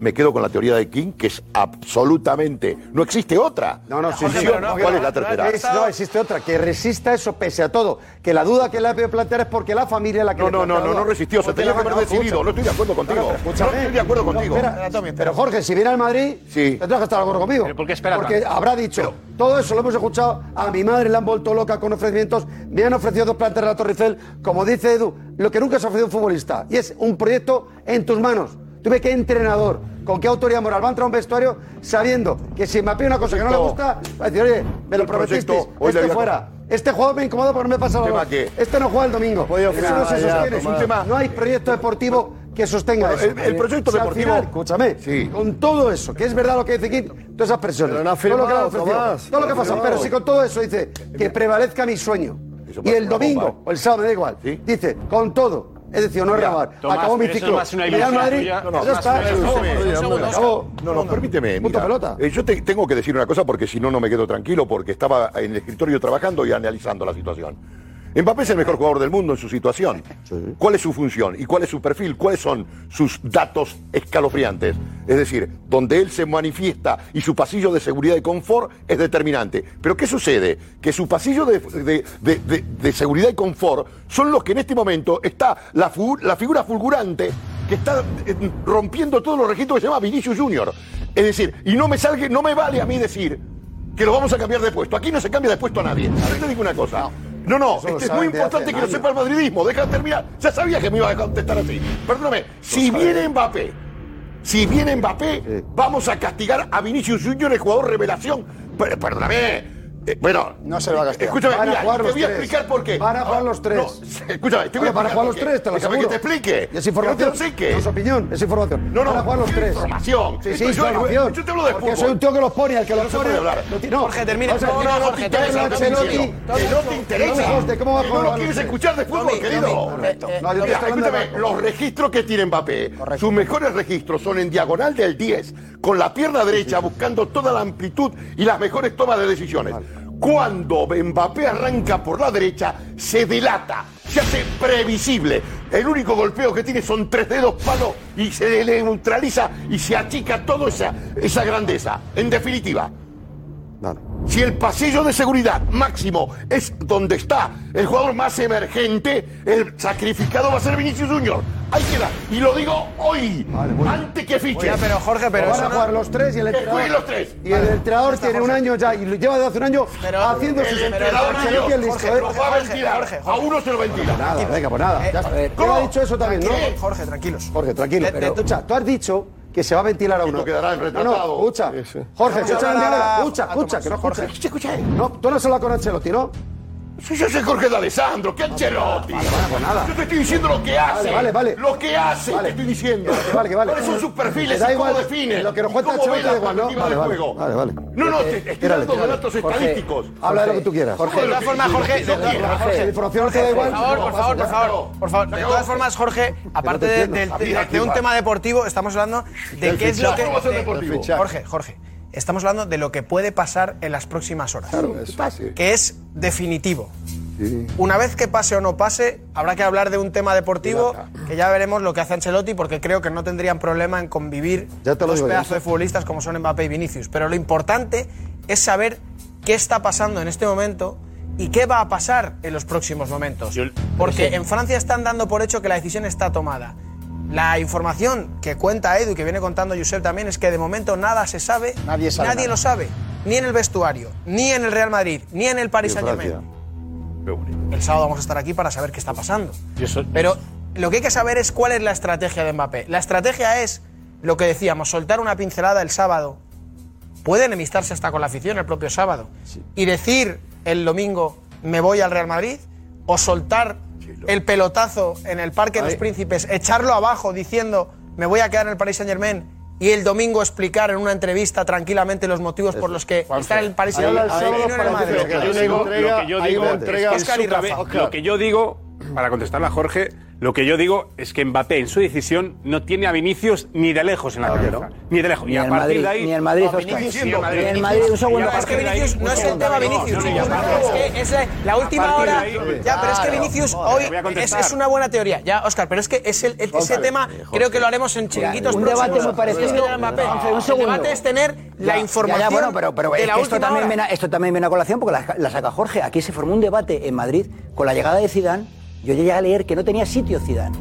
me quedo con la teoría de King, que es absolutamente. No existe otra. No, no, sí, sí, Función, no, ¿Cuál no, es la no, tercera? es- No, existe otra, que resista eso pese a todo. Que la duda que le ha podido plantear es porque la familia es la que No, le no, no, la no, no resistió, se tenía la- que haber decidido, escucha. no estoy de acuerdo contigo. No estoy de acuerdo No, contigo. espera, pero Jorge, si viene al Madrid, tendrás que estar de acuerdo conmigo. ¿por qué espera Porque habrá dicho, todo eso lo hemos escuchado, a mi madre le han vuelto loca con ofrecimientos, me han ofrecido dos plantas de la Torre Eiffel, como dice Edu, lo que nunca se ha ofrecido un futbolista, y es un proyecto en tus manos. Tuve qué entrenador, con qué autoridad moral va a entrar a un vestuario sabiendo que si me pide una cosa que no le gusta, va a decir, oye, me lo prometiste, este fuera. Este jugador me incomoda porque no me pasa que- Este no juega el domingo. Eso no se sostiene. Es un tema- No hay proyecto deportivo que sostenga eso. el- el proyecto deportivo- final, escúchame, con todo eso, que es verdad lo que dice King, todas esas presiones, Pero no todo lo que ofrecido, Tomás, todo lo que no ha pasa, pero si con todo eso dice que prevalezca mi sueño y el domingo ¿eh? o el sábado, me da igual, dice con todo, es decir, no Tomás, acabó mi eso es ciclo, una ilusión Madrid, No, no, está. No, no, permíteme. Mira. pelota. Eh, yo te- tengo que decir una cosa porque si no, no me quedo tranquilo porque estaba en el escritorio trabajando y analizando la situación. Mbappé es el mejor jugador del mundo en su situación. ¿Cuál es su función y cuál es su perfil? ¿Cuáles son sus datos escalofriantes? Es decir, donde él se manifiesta y su pasillo de seguridad y confort es determinante. Pero ¿qué sucede? Que su pasillo de, de- de- de- de seguridad y confort son los que en este momento está la, figura fulgurante que está eh, rompiendo todos los registros que se llama Vinicius Junior. Es decir, y no me salga, no me vale a mí decir que lo vamos a cambiar de puesto. Aquí no se cambia de puesto a nadie. A ver, te digo una cosa. No, no, lo este es muy importante que lo sepa el madridismo. Deja de terminar. Ya sabía que me iba a contestar así. Perdóname, si viene Mbappé, si viene Mbappé, vamos a castigar a Vinicius Junior, el jugador revelación. Per- Perdóname. Eh, bueno, No se lo va a castigar. Escúchame, Van a mira, jugar te los voy a tres. explicar por qué. Van a jugar los tres. no, escúchame, te voy a Van a explicar jugar los tres, te lo Déjame aseguro. que te explique. Y es Que información. No te lo explique. No es opinión, es información. No, no, Van a jugar los es tres. información. Sí, sí, yo- información. yo te hablo de Porque fútbol. soy un tío que los pone, al que los pone. no. Jorge, termina. No, no, Jorge, termina. Que no te interesa. No lo quieres escuchar de fútbol, querido. Hablando de escúchame, los registros que tiene Mbappé, sus mejores registros son en diagonal del 10, con la pierna derecha buscando toda la amplitud y las mejores tomas de decisiones. Cuando Mbappé arranca por la derecha, se delata, se hace previsible. El único golpeo que tiene son tres dedos palos y se neutraliza y se achica toda esa, esa grandeza. En definitiva, si el pasillo de seguridad máximo es donde está el jugador más emergente, el sacrificado va a ser Vinicius Junior. Ahí queda. Y lo digo hoy, antes que fiche. Oye, pero Jorge, pero van a no- jugar los tres y el entrenador. los tres. Y el entrenador tiene un año ya, y lo lleva de hace un año haciendo El sus entrenador Jorge, ¿eh? va a ventilar. A uno se lo ventila. Nada, venga, pues nada. ya está. Eh, Él ha dicho eso también, ¿no? Jorge, tranquilos. Jorge, tranquilo. Pero, escucha, tú has dicho que se va a ventilar a uno. Quedará No, retratado. no, escucha. Sí, sí. Jorge, escucha, hablar a- escucha, escucha, que no escucha. Escucha, escucha. No, tú no has hablado con Ancelotti, ¿no? Si yo soy Jorge de Alessandro, ¿qué Ancelotti? vale, pues nada. Yo te estoy diciendo lo que hace. vale, vale. Lo que hace, Vale. te estoy diciendo. Que vale, que vale. ¿Cuáles son sus perfiles Te da y cómo define? Lo que nos cuenta Ancelotti da igual, ¿no? Vale, vale, juego. vale, vale. No, no, te estoy dando datos estadísticos. Habla de lo que tú quieras. Jorge, de todas formas, Jorge, de La información te da igual. Por favor, por favor, por favor, por favor. De todas formas, Jorge, aparte de, de- de un tema deportivo, estamos hablando de qué es lo que. de-. Jorge, Jorge, estamos hablando de lo que puede pasar en las próximas horas. Pase. Que es definitivo. Una vez que pase o no pase, habrá que hablar de un tema deportivo que ya veremos lo que hace Ancelotti, porque creo que no tendrían problema en convivir Ya te lo dos pedazos de futbolistas como son Mbappé y Vinicius. Pero lo importante es saber qué está pasando en este momento ¿Y qué va a pasar en los próximos momentos? Porque en Francia están dando por hecho que la decisión está tomada. La información que cuenta Edu y que viene contando Josep también es que de momento nada se sabe, Nadie sabe nada. lo sabe, ni en el vestuario, ni en el Real Madrid, ni en el Paris Y en Saint Germain. El sábado vamos a estar aquí para saber qué está pasando. Pero lo que hay que saber es cuál es la estrategia de Mbappé. La estrategia es lo que decíamos, soltar una pincelada el sábado. Puede enemistarse hasta con la afición el propio sábado. Y decir el domingo, me voy al Real Madrid. O soltar el pelotazo en el Parque de los. Príncipes, echarlo abajo diciendo, me voy a quedar en el Paris Saint Germain. Y el domingo explicar en una entrevista tranquilamente los motivos por los que está en el Paris Saint Germain lo que yo digo, para contestarle a Jorge, lo que yo digo es que Mbappé en su decisión no tiene a Vinicius ni de lejos en la cabeza. Ni de lejos. Ni y a el partir Madrid, de ahí. ni el Madrid, No, Oscar. Vinicius, Ni el Madrid, un segundo. Es que Vinicius no es el tema Vinicius. No, no, no, no, Es que es la, la última hora. ahí- Ya, pero es que Claro. Vinicius hoy es, una buena teoría. Ya, Oscar, pero es que es el, el- ese tema creo que lo haremos en chiringuitos un próximos. debate muy parecido. Es que Mbappé, un El debate es tener la información ya, ya, bueno, pero, pero de es la que esto última también, hora. viene, a- esto también viene a colación porque la, la saca Jorge. Aquí se formó un debate en Madrid con la llegada de Zidane. Yo llegué a leer que no tenía sitio Zidane.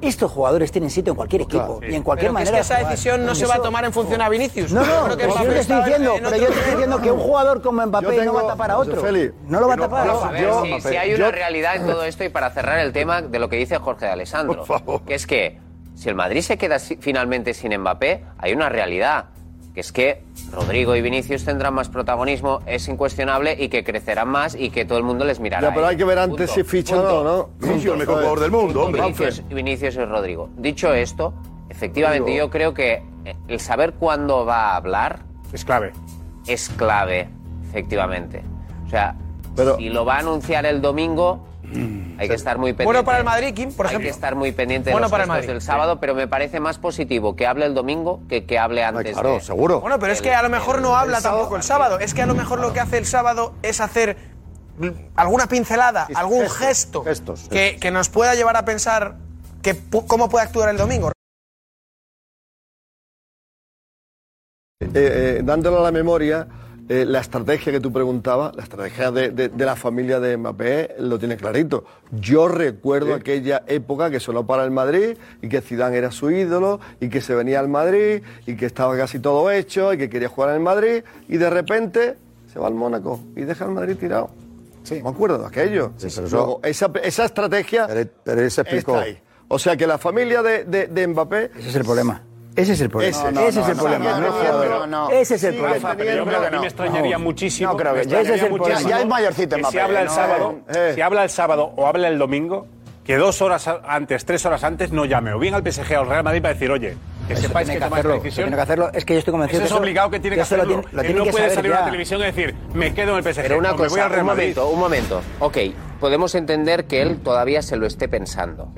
Estos jugadores tienen sitio en cualquier equipo y en cualquier Pero que es manera. que esa decisión no se va a tomar en función a Vinicius. No, no, que pero yo te estoy diciendo, en pero otro yo te estoy nivel. diciendo que un jugador como Mbappé no va a tapar a otro. No lo va a tapar. A ver, si, si hay una realidad en todo esto y para cerrar el tema de lo que dice Jorge de Alessandro, que es que si el Madrid se queda si- finalmente sin Mbappé, hay una realidad, que es que Rodrigo y Vinicius tendrán más protagonismo, es incuestionable y que crecerán más y que todo el mundo les mirará. Ya, pero hay que ver antes Punto. si fichan o no. Vinicius, el mejor jugador del mundo, hombre. Vinicius, Vinicius y Rodrigo. Dicho esto, efectivamente yo creo que eh, el saber cuándo va a hablar es clave. Es clave, efectivamente. O sea, si lo va a anunciar el domingo, hay que estar muy pendiente. Bueno para el Madrid, Kim, por Hay ejemplo. que estar muy pendiente de Bueno los para el gestos Madrid. del sábado, pero me parece más positivo que hable el domingo que que hable antes. claro, de- seguro. Bueno, pero es que a lo mejor no habla tampoco el sábado. Es que a lo mejor lo que hace el sábado es hacer mm, alguna pincelada, algún gesto que, que nos pueda llevar a pensar que cómo puede actuar el domingo. Eh, eh, dándole a la memoria, eh, la estrategia que tú preguntabas, la estrategia de, de- de la familia de Mbappé lo tiene clarito. Yo recuerdo aquella época que sonó para el Madrid y que Zidane era su ídolo y que se venía al Madrid y que estaba casi todo hecho y que quería jugar en el Madrid y de repente se va al Mónaco y deja al Madrid tirado. Sí. Me acuerdo de aquello. pero eso- Luego, esa, esa estrategia pero explicó. está ahí. O sea que la familia de, de- de Mbappé... Ese es el problema. Ese es el problema. Ese- Ese, es el no, problema. no, no, no, no, no. Ese es el Sigue problema. teniendo- Yo creo que a mí me no. extrañaría No. muchísimo. No creo que- ya ese es el problema. Ya es mayorcito Mbappé, Si habla el no, sábado, eh. si habla el sábado o habla el domingo, que dos horas a- antes, tres horas antes, no llame o bien al PSG o al Real Madrid para decir, oye, que Eso sepáis tiene que que hacerlo, decisión. tiene que hacerlo. Es que yo estoy convencido Eso que es obligado que tiene que que lo hacerlo. tiene- lo Él tiene no que puede saber salir a ya. la televisión y decir, me quedo en el PSG Pero una o me voy cosa, al Real un momento, un momento. Ok, podemos entender que él todavía se lo esté pensando.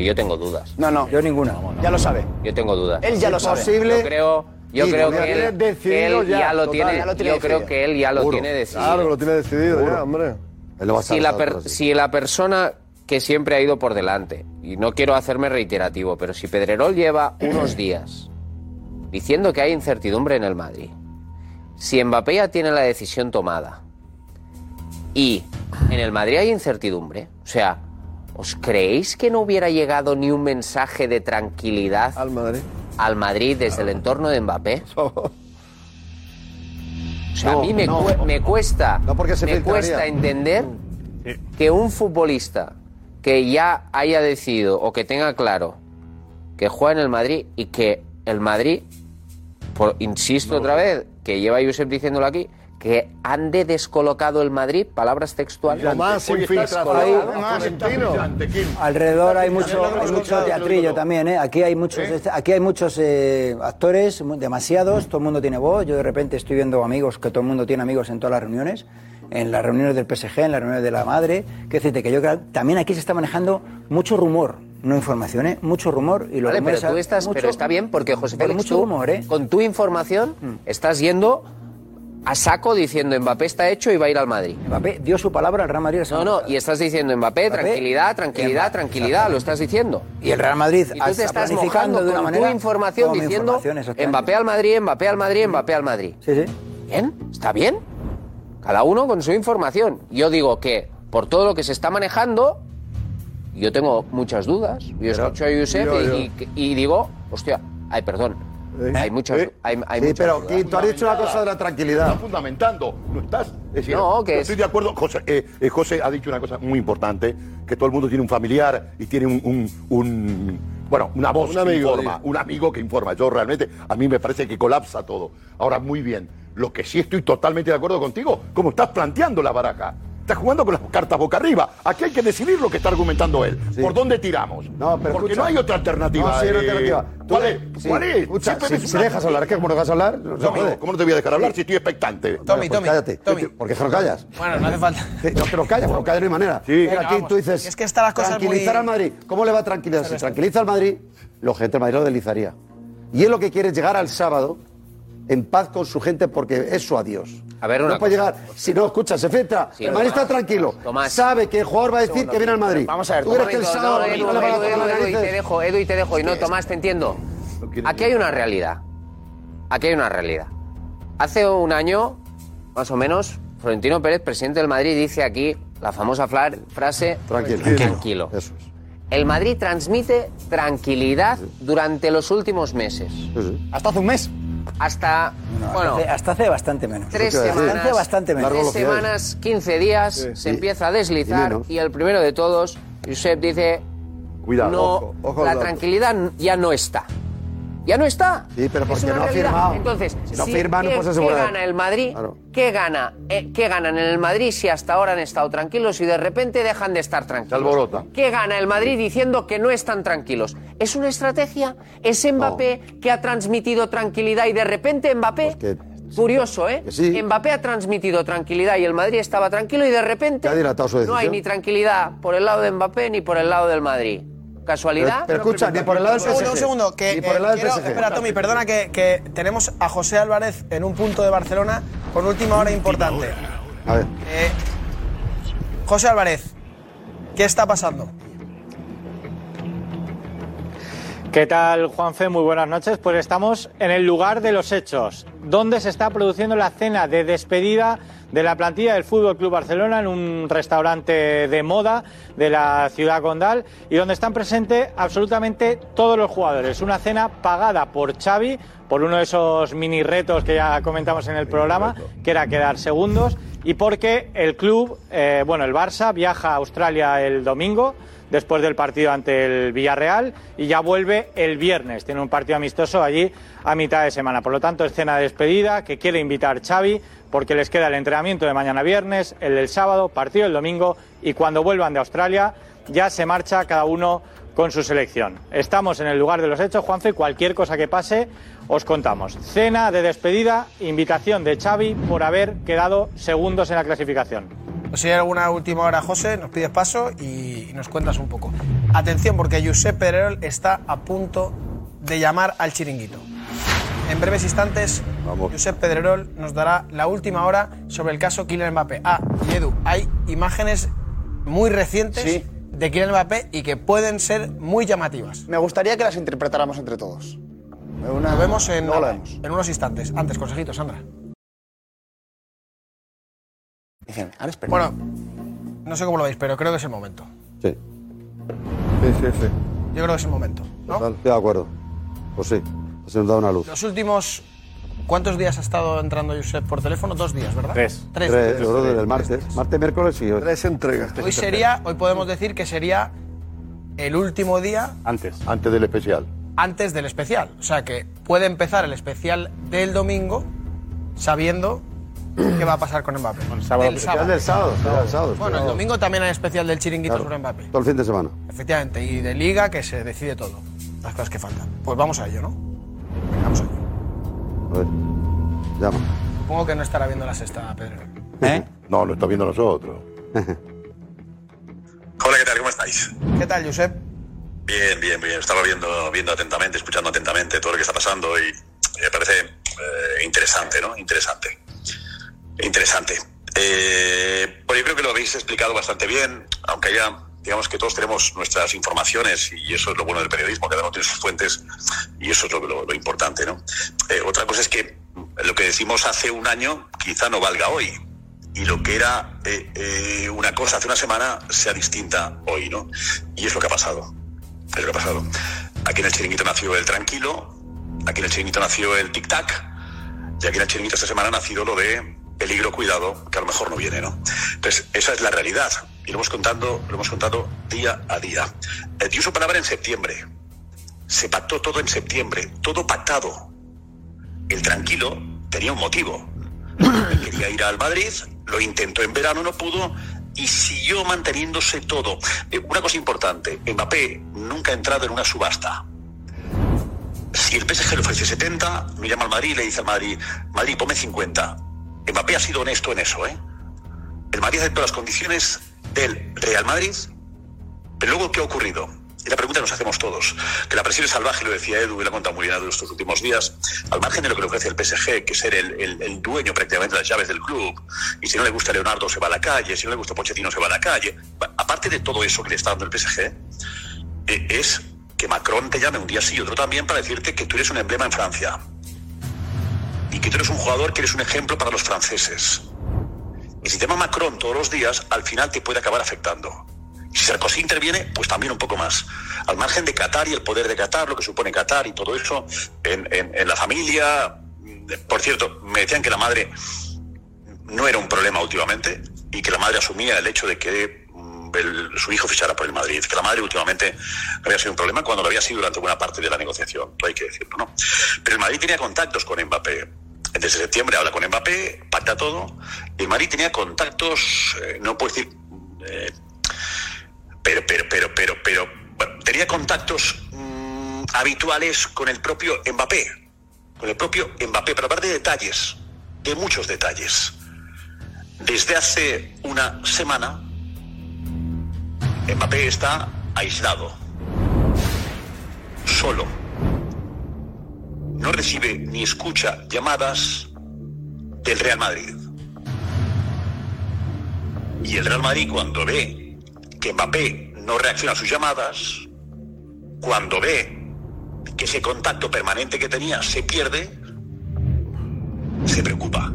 Que yo tengo dudas. No, no. Yo ninguna. Ya lo sabe. Yo tengo dudas. Él ya lo sabe. Yo creo, yo Sí, creo que él, decidido él ya, ya, lo total, tiene. ya lo tiene yo creo decidido. que él ya lo Seguro. tiene decidido. Claro, lo tiene decidido Seguro. ya, hombre. Él lo va a si la, per- si la persona que siempre ha ido por delante, y no quiero hacerme reiterativo, pero si Pedrerol lleva unos días diciendo que hay incertidumbre en el Madrid, si Mbappé ya tiene la decisión tomada y en el Madrid hay incertidumbre, o sea, ¿os creéis que no hubiera llegado ni un mensaje de tranquilidad al Madrid, al Madrid desde el entorno de Mbappé? O sea, No, a mí me, no. cue- me cuesta, porque se me filtraría. cuesta entender que un futbolista que ya haya decidido o que tenga claro que juega en el Madrid y que el Madrid, por, insisto otra vez, que lleva Josep diciéndolo aquí, que ande descolocado el Madrid, palabras textuales. Lo más. Alrededor hay mucho, hay mucho teatrillo también, ¿eh? Aquí hay muchos, aquí hay muchos eh, actores, demasiados, todo el mundo tiene voz. Yo de repente estoy viendo amigos, que todo el mundo tiene amigos en todas las reuniones, en las reuniones del PSG, en las reuniones de la madre. Que decirte que yo creo que también aquí se está manejando mucho rumor, no información, ¿eh? Mucho rumor y los Vale, pero tú estás, mucho- pero está bien porque José Félix, mucho tú, rumor, ¿eh? con tu información estás yendo a saco diciendo Mbappé está hecho y va a ir al Madrid. Mbappé dio su palabra al Real Madrid. No, no, y estás diciendo Mbappé, Mbappé, tranquilidad, tranquilidad, tranquilidad, lo estás diciendo. Y el Real Madrid Y tú te está estás mojando de una manera tu información diciendo información. Mbappé al Madrid, Mbappé al Madrid, Mbappé al Madrid. Sí, sí. Bien, está bien. Cada uno con su información. Yo digo que por todo lo que se está manejando, yo tengo muchas dudas. Yo escucho a Josep yo- yo- y, y digo, hostia, ay, perdón. Hay muchas, hay, hay Sí, muchas pero dudas. Kim, tú has dicho una cosa de la tranquilidad. Estás fundamentando, no estás. Es decir, No, que yo es- estoy de acuerdo. José, eh, eh, José ha dicho una cosa muy importante: que todo el mundo tiene un familiar y tiene un. un- un- bueno, una voz Un que amigo, informa, digo. un amigo que informa. Yo realmente, a mí me parece que colapsa todo. Ahora, muy bien. Lo que sí estoy totalmente de acuerdo contigo, como estás planteando la baraja. Estás jugando con las cartas boca arriba. Aquí hay que decidir lo que está argumentando él. ¿Por dónde tiramos? No, pero Porque escucha. no hay otra alternativa. No, sí hay una alternativa. Tú ¿Cuál es? sí, ¿Cuál es? Escucha, Siempre si, ves si una- dejas hablar, es que como no dejas hablar, no se No, puede. ¿Cómo no te voy a dejar hablar si estoy expectante? Tommy, Tommy, cállate. ¿Por qué no callas? Bueno, no hace falta. Sí, No, pero calla, pero calla no hay manera. Sí. Venga, Venga, aquí vamos. tú dices. Es que están las cosas tranquilizar muy- al Madrid. ¿Cómo le va a tranquilizar? Si tranquiliza al Madrid, la gente del Madrid lo deslizaría. Y él lo que quiere es llegar al sábado en paz con su gente porque es su adiós. A ver, una no puede cosa. llegar. Si no, escucha, se filtra. Sí, el Madrid está tranquilo. Tomás. Sabe que el jugador va a decir que viene al Madrid. Vamos a ver, ¿Tú crees que el sábado no, Edu, Edu, Edu, y te dejo, Edu, y te dejo. Y no, Tomás, te entiendo. Aquí hay una realidad. Aquí hay una realidad. Hace un año, más o menos, Florentino Pérez, presidente del Madrid, dice aquí la famosa frase Tranquilo. tranquilo. Eso es. El Madrid transmite tranquilidad durante los últimos meses. Hasta hace un mes. Hasta, bueno, Hasta hace, hasta hace bastante menos. tres semanas, Hace bastante menos. tres semanas, 15 días, se empieza a Y deslizar menos. y el primero de todos, Josep dice, Cuidado. no, ojo, ojo al la tranquilidad ya no está. Ya no está. Sí, pero porque no ha firmado. Entonces, Si no si- firma, no ¿qué, gana el Madrid? Claro. ¿Qué, gana, eh, ¿Qué ganan en el Madrid si hasta ahora han estado tranquilos y de repente dejan de estar tranquilos? Se alborota. ¿Qué gana el Madrid diciendo que no están tranquilos? ¿Es una estrategia? ¿Es Mbappé que ha transmitido tranquilidad y de repente Mbappé... Pues que- Curioso, ¿eh? sí. Mbappé ha transmitido tranquilidad y el Madrid estaba tranquilo y de repente ha no hay ni tranquilidad por el lado de Mbappé ni por el lado del Madrid. ¿Casualidad? Pero, pero escucha, ni por el lado segundo, PSG. un segundo. Que, Ni por el eh, del quiero- PSG. espera, Tommy, perdona que, que tenemos a José Álvarez en un punto de Barcelona con última hora importante. A ver. Eh, José Álvarez, ¿qué está pasando? ¿Qué tal, Juanfe? Muy buenas noches. Pues estamos en el lugar de los hechos, donde se está produciendo la cena de despedida de la plantilla del Fútbol Club Barcelona en un restaurante de moda de la ciudad condal y donde están presentes absolutamente todos los jugadores. Una cena pagada por Xavi por uno de esos mini retos que ya comentamos en el programa, que era quedar segundos y porque el club, eh, bueno, el Barça viaja a Australia el domingo después del partido ante el Villarreal y ya vuelve el viernes. Tiene un partido amistoso allí a mitad de semana. Por lo tanto, escena de despedida que quiere invitar Xavi porque les queda el entrenamiento de mañana viernes, el del sábado, partido el domingo y cuando vuelvan de Australia ya se marcha cada uno con su selección. Estamos en el lugar de los hechos, Juanfe, cualquier cosa que pase os contamos. Cena de despedida, invitación de Xavi por haber quedado segundos en la clasificación. Si hay alguna última hora, José, nos pides paso y, nos cuentas un poco. Atención, porque Josep Pedrerol está a punto de llamar al chiringuito. En breves instantes, Josep Pedrerol nos dará la última hora sobre el caso Kylian Mbappé. Ah, y Edu, hay imágenes muy recientes de Kylian Mbappé y que pueden ser muy llamativas. Me gustaría que las interpretáramos entre todos. Lo vemos en, lo vemos. en unos instantes. Antes, consejito, Sandra. Dicen, ahora espera. Bueno, no sé cómo lo veis, pero creo que es el momento. Sí. Sí, sí, sí. Yo creo que es el momento. ¿no? Total, Estoy de acuerdo. Pues sí, se nos da una luz. Los últimos. ¿Cuántos días ha estado entrando Josep por teléfono? Dos días, ¿verdad? Tres. Tres. Tres, yo creo desde el martes. Martes, miércoles y hoy. Tres entregas. Hoy sería, hoy podemos decir que sería el último día Antes. Antes del especial. antes del especial. O sea que puede empezar el especial del domingo sabiendo qué va a pasar con Mbappé. Del Especial del sábado, del sábado. Bueno, el domingo también hay especial del chiringuito Claro. sobre Mbappé. Todo el fin de semana. Efectivamente, y de liga que se decide todo. Las cosas que faltan. Pues vamos a ello, ¿no? Vamos a ello. A ver. Llama. Supongo que no estará viendo la sexta, Pedro. No, lo está viendo nosotros. Hola, ¿qué tal? ¿Cómo estáis? ¿Qué tal, Josep? Bien, bien, bien. Estaba viendo, viendo atentamente, escuchando atentamente todo lo que está pasando y me parece eh, interesante, ¿no? Interesante. Interesante. Eh, pues yo creo que lo habéis explicado bastante bien, aunque haya, digamos que todos tenemos nuestras informaciones y eso es lo bueno del periodismo, cada uno tiene sus fuentes y eso es lo, importante, ¿no? Eh, otra cosa es que lo que decimos hace un año quizá no valga hoy. y lo que era eh, eh, una cosa hace una semana sea distinta hoy, ¿no? Y es lo que ha pasado. Es lo que ha pasado. Aquí en el chiringuito nació el tranquilo, aquí en el chiringuito nació el tic-tac, y aquí en el chiringuito esta semana ha nacido lo de peligro, cuidado, que a lo mejor no viene, ¿no? Entonces, esa es la realidad. Y lo hemos contado, lo hemos contado día a día. Eh, dio su palabra en septiembre. Se pactó todo en septiembre, todo pactado. El tranquilo tenía un motivo. Quería ir al Madrid, lo intentó en verano, no pudo y siguió manteniéndose todo. Eh, una cosa importante, Mbappé nunca ha entrado en una subasta. Si el PSG le ofrece 70, me llama al Madrid y le dice al Madrid, Madrid, ponme 50. Mbappé ha sido honesto en eso, ¿eh? El Madrid aceptó las condiciones del Real Madrid, pero luego, ¿qué ha ocurrido? Y la pregunta que nos hacemos todos, que la presión es salvaje, lo decía Edu, y lo ha contado muy estos últimos días, al margen de lo que le ofrece el PSG, que es ser el, dueño prácticamente de las llaves del club, y si no le gusta Leonardo se va a la calle, si no le gusta Pochettino se va a la calle, aparte de todo eso que le está dando el PSG, eh, es que Macron te llame un día sí y otro también para decirte que tú eres un emblema en Francia, y que tú eres un jugador que eres un ejemplo para los franceses. Y si te llama Macron todos los días, al final te puede acabar afectando. Si Sarkozy interviene, pues también un poco más. Al margen de Qatar y el poder de Qatar, lo que supone Qatar y todo eso, en, en- la familia. Por cierto, me decían que la madre no era un problema últimamente y que la madre asumía el hecho de que mm, el- su hijo fichara por el Madrid, que la madre últimamente había sido un problema cuando lo había sido durante buena parte de la negociación, hay que decirlo, ¿no? Pero el Madrid tenía contactos con Mbappé. Desde septiembre habla con Mbappé, pacta todo. Y el tenía contactos, eh, no puedo decir, eh, pero, pero, pero, pero, pero, bueno, tenía contactos mm, habituales con el propio Mbappé, con el propio Mbappé, para hablar de detalles, de muchos detalles. Desde hace una semana, Mbappé está aislado, solo. No recibe ni escucha llamadas del Real Madrid. Y el Real Madrid cuando ve que Mbappé no reacciona a sus llamadas, cuando ve que ese contacto permanente que tenía se pierde, se preocupa.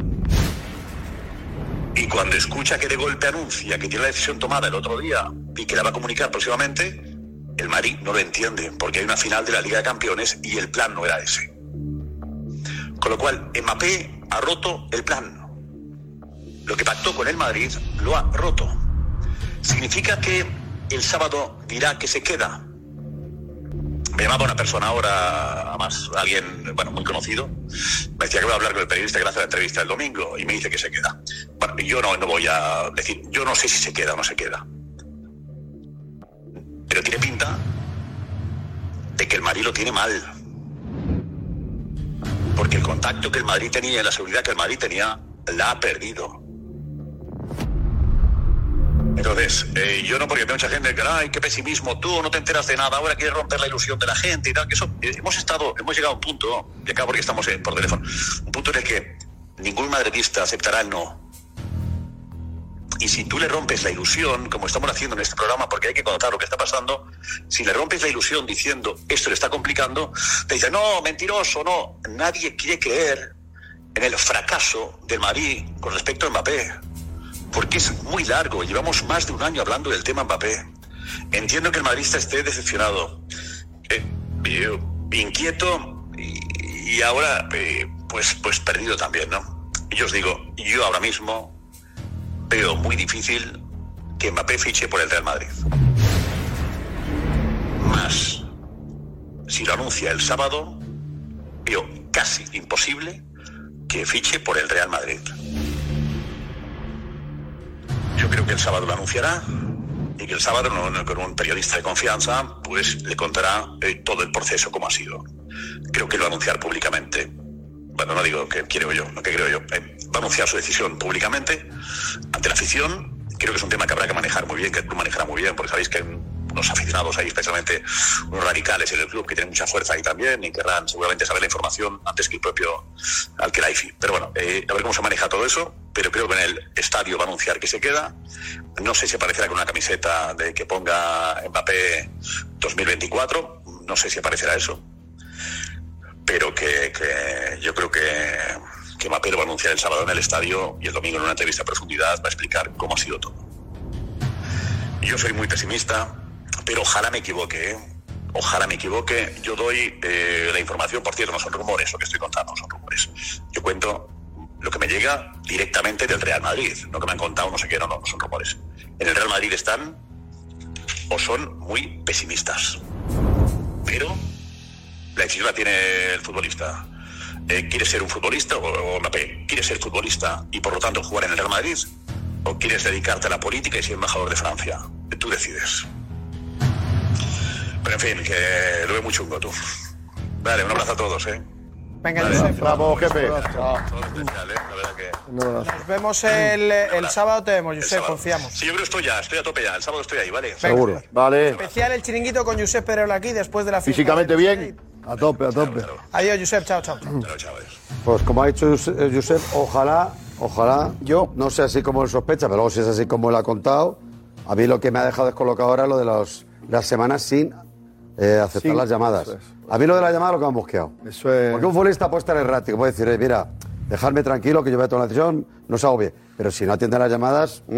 Y cuando escucha que de golpe anuncia que tiene la decisión tomada el otro día y que la va a comunicar próximamente, el Madrid no lo entiende, porque hay una final de la Liga de Campeones y el plan no era ese. Con lo cual, Mbappé ha roto el plan. Lo que pactó con el Madrid lo ha roto. ¿Significa que el sábado dirá que se queda? Me llamaba una persona ahora, además alguien, bueno, muy conocido, me decía que voy a hablar con el periodista que hace la entrevista el domingo y me dice que se queda. Bueno, yo no, no voy a decir, yo no sé si se queda o no se queda. Pero tiene pinta de que el Madrid lo tiene mal. Porque el contacto que el Madrid tenía y la seguridad que el Madrid tenía, la ha perdido. Entonces, eh, yo no, porque mucha gente que, ay, qué pesimismo, tú no te enteras de nada, ahora quieres romper la ilusión de la gente y tal, que eso, eh, hemos estado, hemos llegado a un punto, y acá porque estamos eh, por teléfono, un punto en el que ningún madridista aceptará el no. Y si tú le rompes la ilusión, como estamos haciendo en este programa, porque hay que contar lo que está pasando, si le rompes la ilusión diciendo esto le está complicando, te dice no, mentiroso, no. Nadie quiere creer en el fracaso del Madrid con respecto a Mbappé, porque es muy largo. Llevamos más de un año hablando del tema Mbappé. Entiendo que el madridista esté decepcionado, eh, inquieto y, ahora eh, pues, pues perdido también, ¿no? Yo os digo, yo ahora mismo veo muy difícil que Mbappé fiche por el Real Madrid. Más, si lo anuncia el sábado, veo casi imposible que fiche por el Real Madrid. Yo creo que el sábado lo anunciará y que el sábado con un periodista de confianza pues le contará eh, todo el proceso como ha sido. Creo que lo va a anunciar públicamente. Bueno, no digo que quiero yo, no que creo yo. Eh, va a anunciar su decisión públicamente ante la afición. Creo que es un tema que habrá que manejar muy bien, que el club manejará muy bien, porque sabéis que hay unos aficionados ahí, especialmente unos radicales en el club que tienen mucha fuerza ahí también y querrán seguramente saber la información antes que el propio Alquelaifi. Pero bueno, eh, a ver cómo se maneja todo eso, pero creo que en el estadio va a anunciar que se queda. No sé si aparecerá con una camiseta de que ponga Mbappé 2024, no sé si aparecerá eso, pero que, que yo creo que que Mbappé lo va a anunciar el sábado en el estadio y el domingo en una entrevista a profundidad va a explicar cómo ha sido todo. Yo soy muy pesimista, pero ojalá me equivoque, ¿eh? Ojalá me equivoque. Yo doy eh, la información, por cierto, no son rumores lo que estoy contando, no son rumores. Yo cuento lo que me llega directamente del Real Madrid, no que me han contado, no sé qué, no, no, no son rumores. En el Real Madrid están o son muy pesimistas. Pero la decisión la tiene el futbolista. Eh, ¿Quieres ser un futbolista o, o Mbappé? ¿Quieres ser futbolista y por lo tanto jugar en el Real Madrid? ¿O quieres dedicarte a la política y ser embajador de Francia? Tú decides. Pero en fin, que lo veo muy chungo tú. Vale, un abrazo a todos, ¿eh? Venga, Vale. Josep. Bravo, jefe. Todo especial, ¿eh? La verdad que... Nos vemos el, el sábado, te vemos, Josep, confiamos. Sí, yo creo que estoy ya, estoy a tope ya. El sábado estoy ahí, ¿vale? Seguro. Vale. Especial el chiringuito con Josep Pereiro aquí después de la fiesta. Físicamente bien. A tope, a tope. Adiós, Josep, chao, chao. Pues como ha dicho eh, Josep, ojalá, ojalá, yo no sé así como él sospecha, pero luego si es así como él ha contado, a mí lo que me ha dejado descolocado ahora es lo de los, las semanas sin eh, aceptar Sin- las llamadas. eso A mí lo de la llamada es lo que me ha mosqueado. Eso es... Porque un futbolista puede estar errático, puede decir, eh, mira, dejarme tranquilo que yo voy a tomar la decisión, no se bien. Pero si no atiende las llamadas, mm,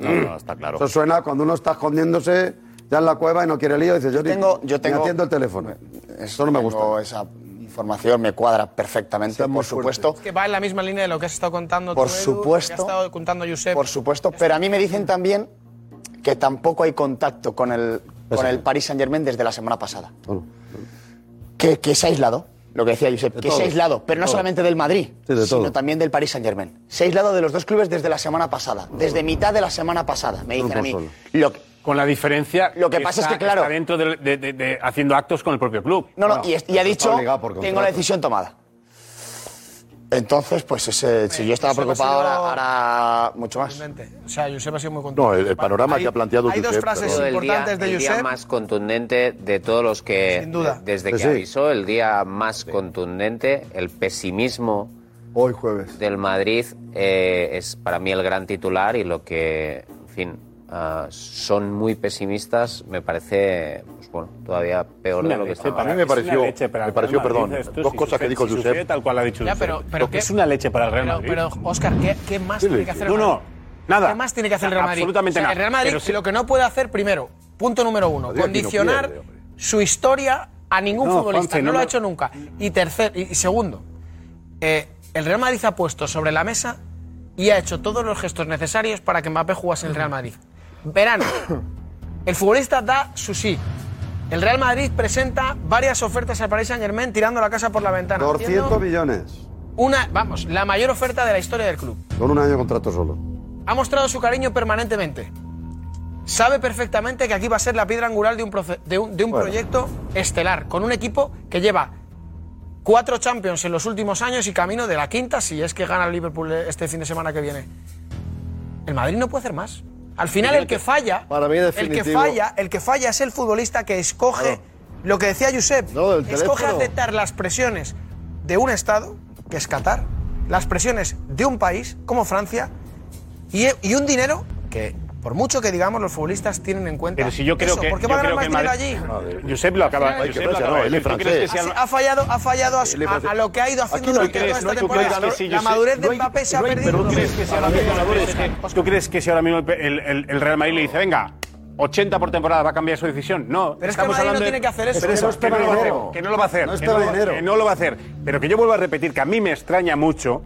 No, mm. no, está claro. Eso suena cuando uno está escondiéndose ya en la cueva y no quiere lío, y dice, yo, ni- tengo- yo ni tengo- atiendo el teléfono. Eso no me gusta. Tengo esa información, me cuadra perfectamente, por supuesto. Que va en la misma línea de lo que has estado contando Por tú, Edu, supuesto. lo que ha estado contando Josep. Por supuesto, pero a mí me dicen también que tampoco hay contacto con el, con el Paris Saint Germain desde la semana pasada. Que, que se ha aislado, lo que decía Josep, De que se ha aislado, pero no solamente del Madrid, Sí, de sino todo. también del Paris Saint Germain. Se ha aislado de los dos clubes desde la semana pasada, desde mitad de la semana pasada, me dicen a mí. Lo que- Con la diferencia. Lo que pasa es que, claro- Está dentro de, de- de- de- haciendo actos con el propio club. No, no, y, es- y ha dicho, obligado por tengo la decisión tomada. Entonces, pues ese, si yo estaba preocupado, sido- ahora, ahora mucho más. O sea, Josep ha sido muy contento. No, el, el panorama Hay- que ha planteado hay dos frases el día, importantes de el día Josep. más contundente de todos los que Sin duda. de- desde que sí. avisó el día más contundente el pesimismo hoy jueves del Madrid eh, es para mí el gran titular y lo que en fin ah, son muy pesimistas me parece pues bueno todavía peor de lo que estaba A mí me pareció, me pareció perdón, dos cosas que dijo si Josep. tal cual ha dicho Ya, Josep, pero- pero ¿qué? es una leche para el Real Madrid. pero Oscar, ¿qué, qué más ¿Qué tiene que hacer el No, nada. ¿Qué más tiene que hacer el Real Madrid? Absolutamente O sea, nada. El Real Madrid Pero sí- lo que no puede hacer, primero, punto número uno, no condicionar pierde, su historia a ningún No, futbolista. No, no lo ha hecho nunca. Y tercer, y, y segundo, eh, el Real Madrid ha puesto sobre la mesa y ha hecho todos los gestos necesarios para que Mbappé jugase en el Real Madrid. Verano. El futbolista da su sí. El Real Madrid presenta varias ofertas al Paris Saint Germain tirando la casa por la ventana. 200 haciendo millones. Una, vamos, la mayor oferta de la historia del club. Con un año de contrato solo. Ha mostrado su cariño permanentemente. Sabe perfectamente que aquí va a ser la piedra angular de un, proce- de un, de un Bueno. proyecto estelar, con un equipo que lleva cuatro Champions en los últimos años y camino de la quinta si es que gana el Liverpool este fin de semana que viene. El Madrid no puede hacer más. Al final el que falla, Para mí, el que falla, el que falla es el futbolista que escoge lo que decía Josep, escoge aceptar las presiones de un estado, que es Qatar, las presiones de un país como Francia y, y un dinero que por mucho que digamos los futbolistas tienen en cuenta Pero si yo creo eso, que. ¿por qué va a ganar más Madrid- allí? No, Josep lo acaba, Ay, Josep que lo Francia, acaba no, de él es decir. ¿Tú crees que francés. Ha fallado, ha fallado a, lo que ha ido haciendo no durante crees, toda esta no, temporada. crees que si la madurez de no Mbappé se ha no perdido. ¿tú crees que si ahora mismo- ¿Tú crees que si ahora mismo el, el- el Real Madrid le dice, venga, 80 por temporada va a cambiar su decisión? No. Pero es que no hablando de- tiene que hacer eso. Pero Es que no que, no está lo va a hacer, que no lo va a hacer. No no lo- que no lo va a hacer. Pero que yo vuelvo a repetir que a mí me extraña mucho,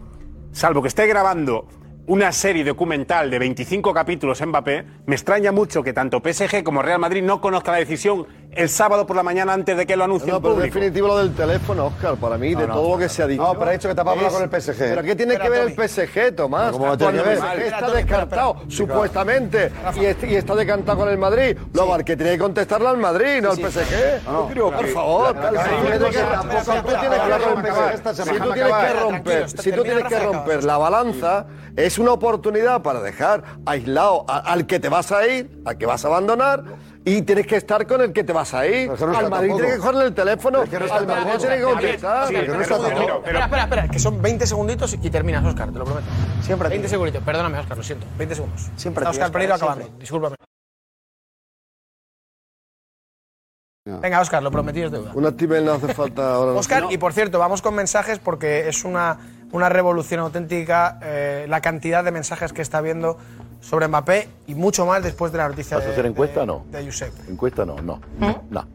salvo que esté grabando una serie documental de 25 capítulos en Mbappé, me extraña mucho que tanto PSG como Real Madrid no conozcan la decisión el sábado por la mañana antes de que lo anuncie No, pero público. definitivo lo del teléfono, Oscar, para mí, de no, todo lo que se ha dicho. No, pero ha dicho que te ha hablado Es- con el PSG. ¿Pero qué tiene que ver el. PSG, Tomás? ¿Cómo lo tiene el PSG está Tommy, descartado, supuestamente, y, este- y está descartado con el Madrid. Luego, al que tiene que contestarle al Madrid, no al PSG. No, Pero, por favor, si tú tienes que- romper- si tú tienes que romper, la balanza, es una oportunidad para dejar aislado al que te vas a ir, al que vas a abandonar. Y tienes que estar con el que te vas a ir. No al Madrid tampoco. tienes que cogerle el teléfono. Que no al Madrid tampoco. tiene que contestar. Sí, no Espera, espera, espera, que son 20 segunditos y terminas, Oscar, te lo prometo. Siempre 20 segunditos. Perdóname, Oscar, lo siento. 20 segundos. Siempre Está Oscar Pereiro acabando. Discúlpame. Venga, Oscar, lo prometido es deuda. Un actimel no hace falta ahora. Oscar, y por cierto, vamos con mensajes porque es una una revolución auténtica eh, la cantidad de mensajes que está viendo sobre Mbappé y mucho más después de la noticia ¿Vas a de, hacer encuesta de- o no? de Josep. Encuesta no, no. No.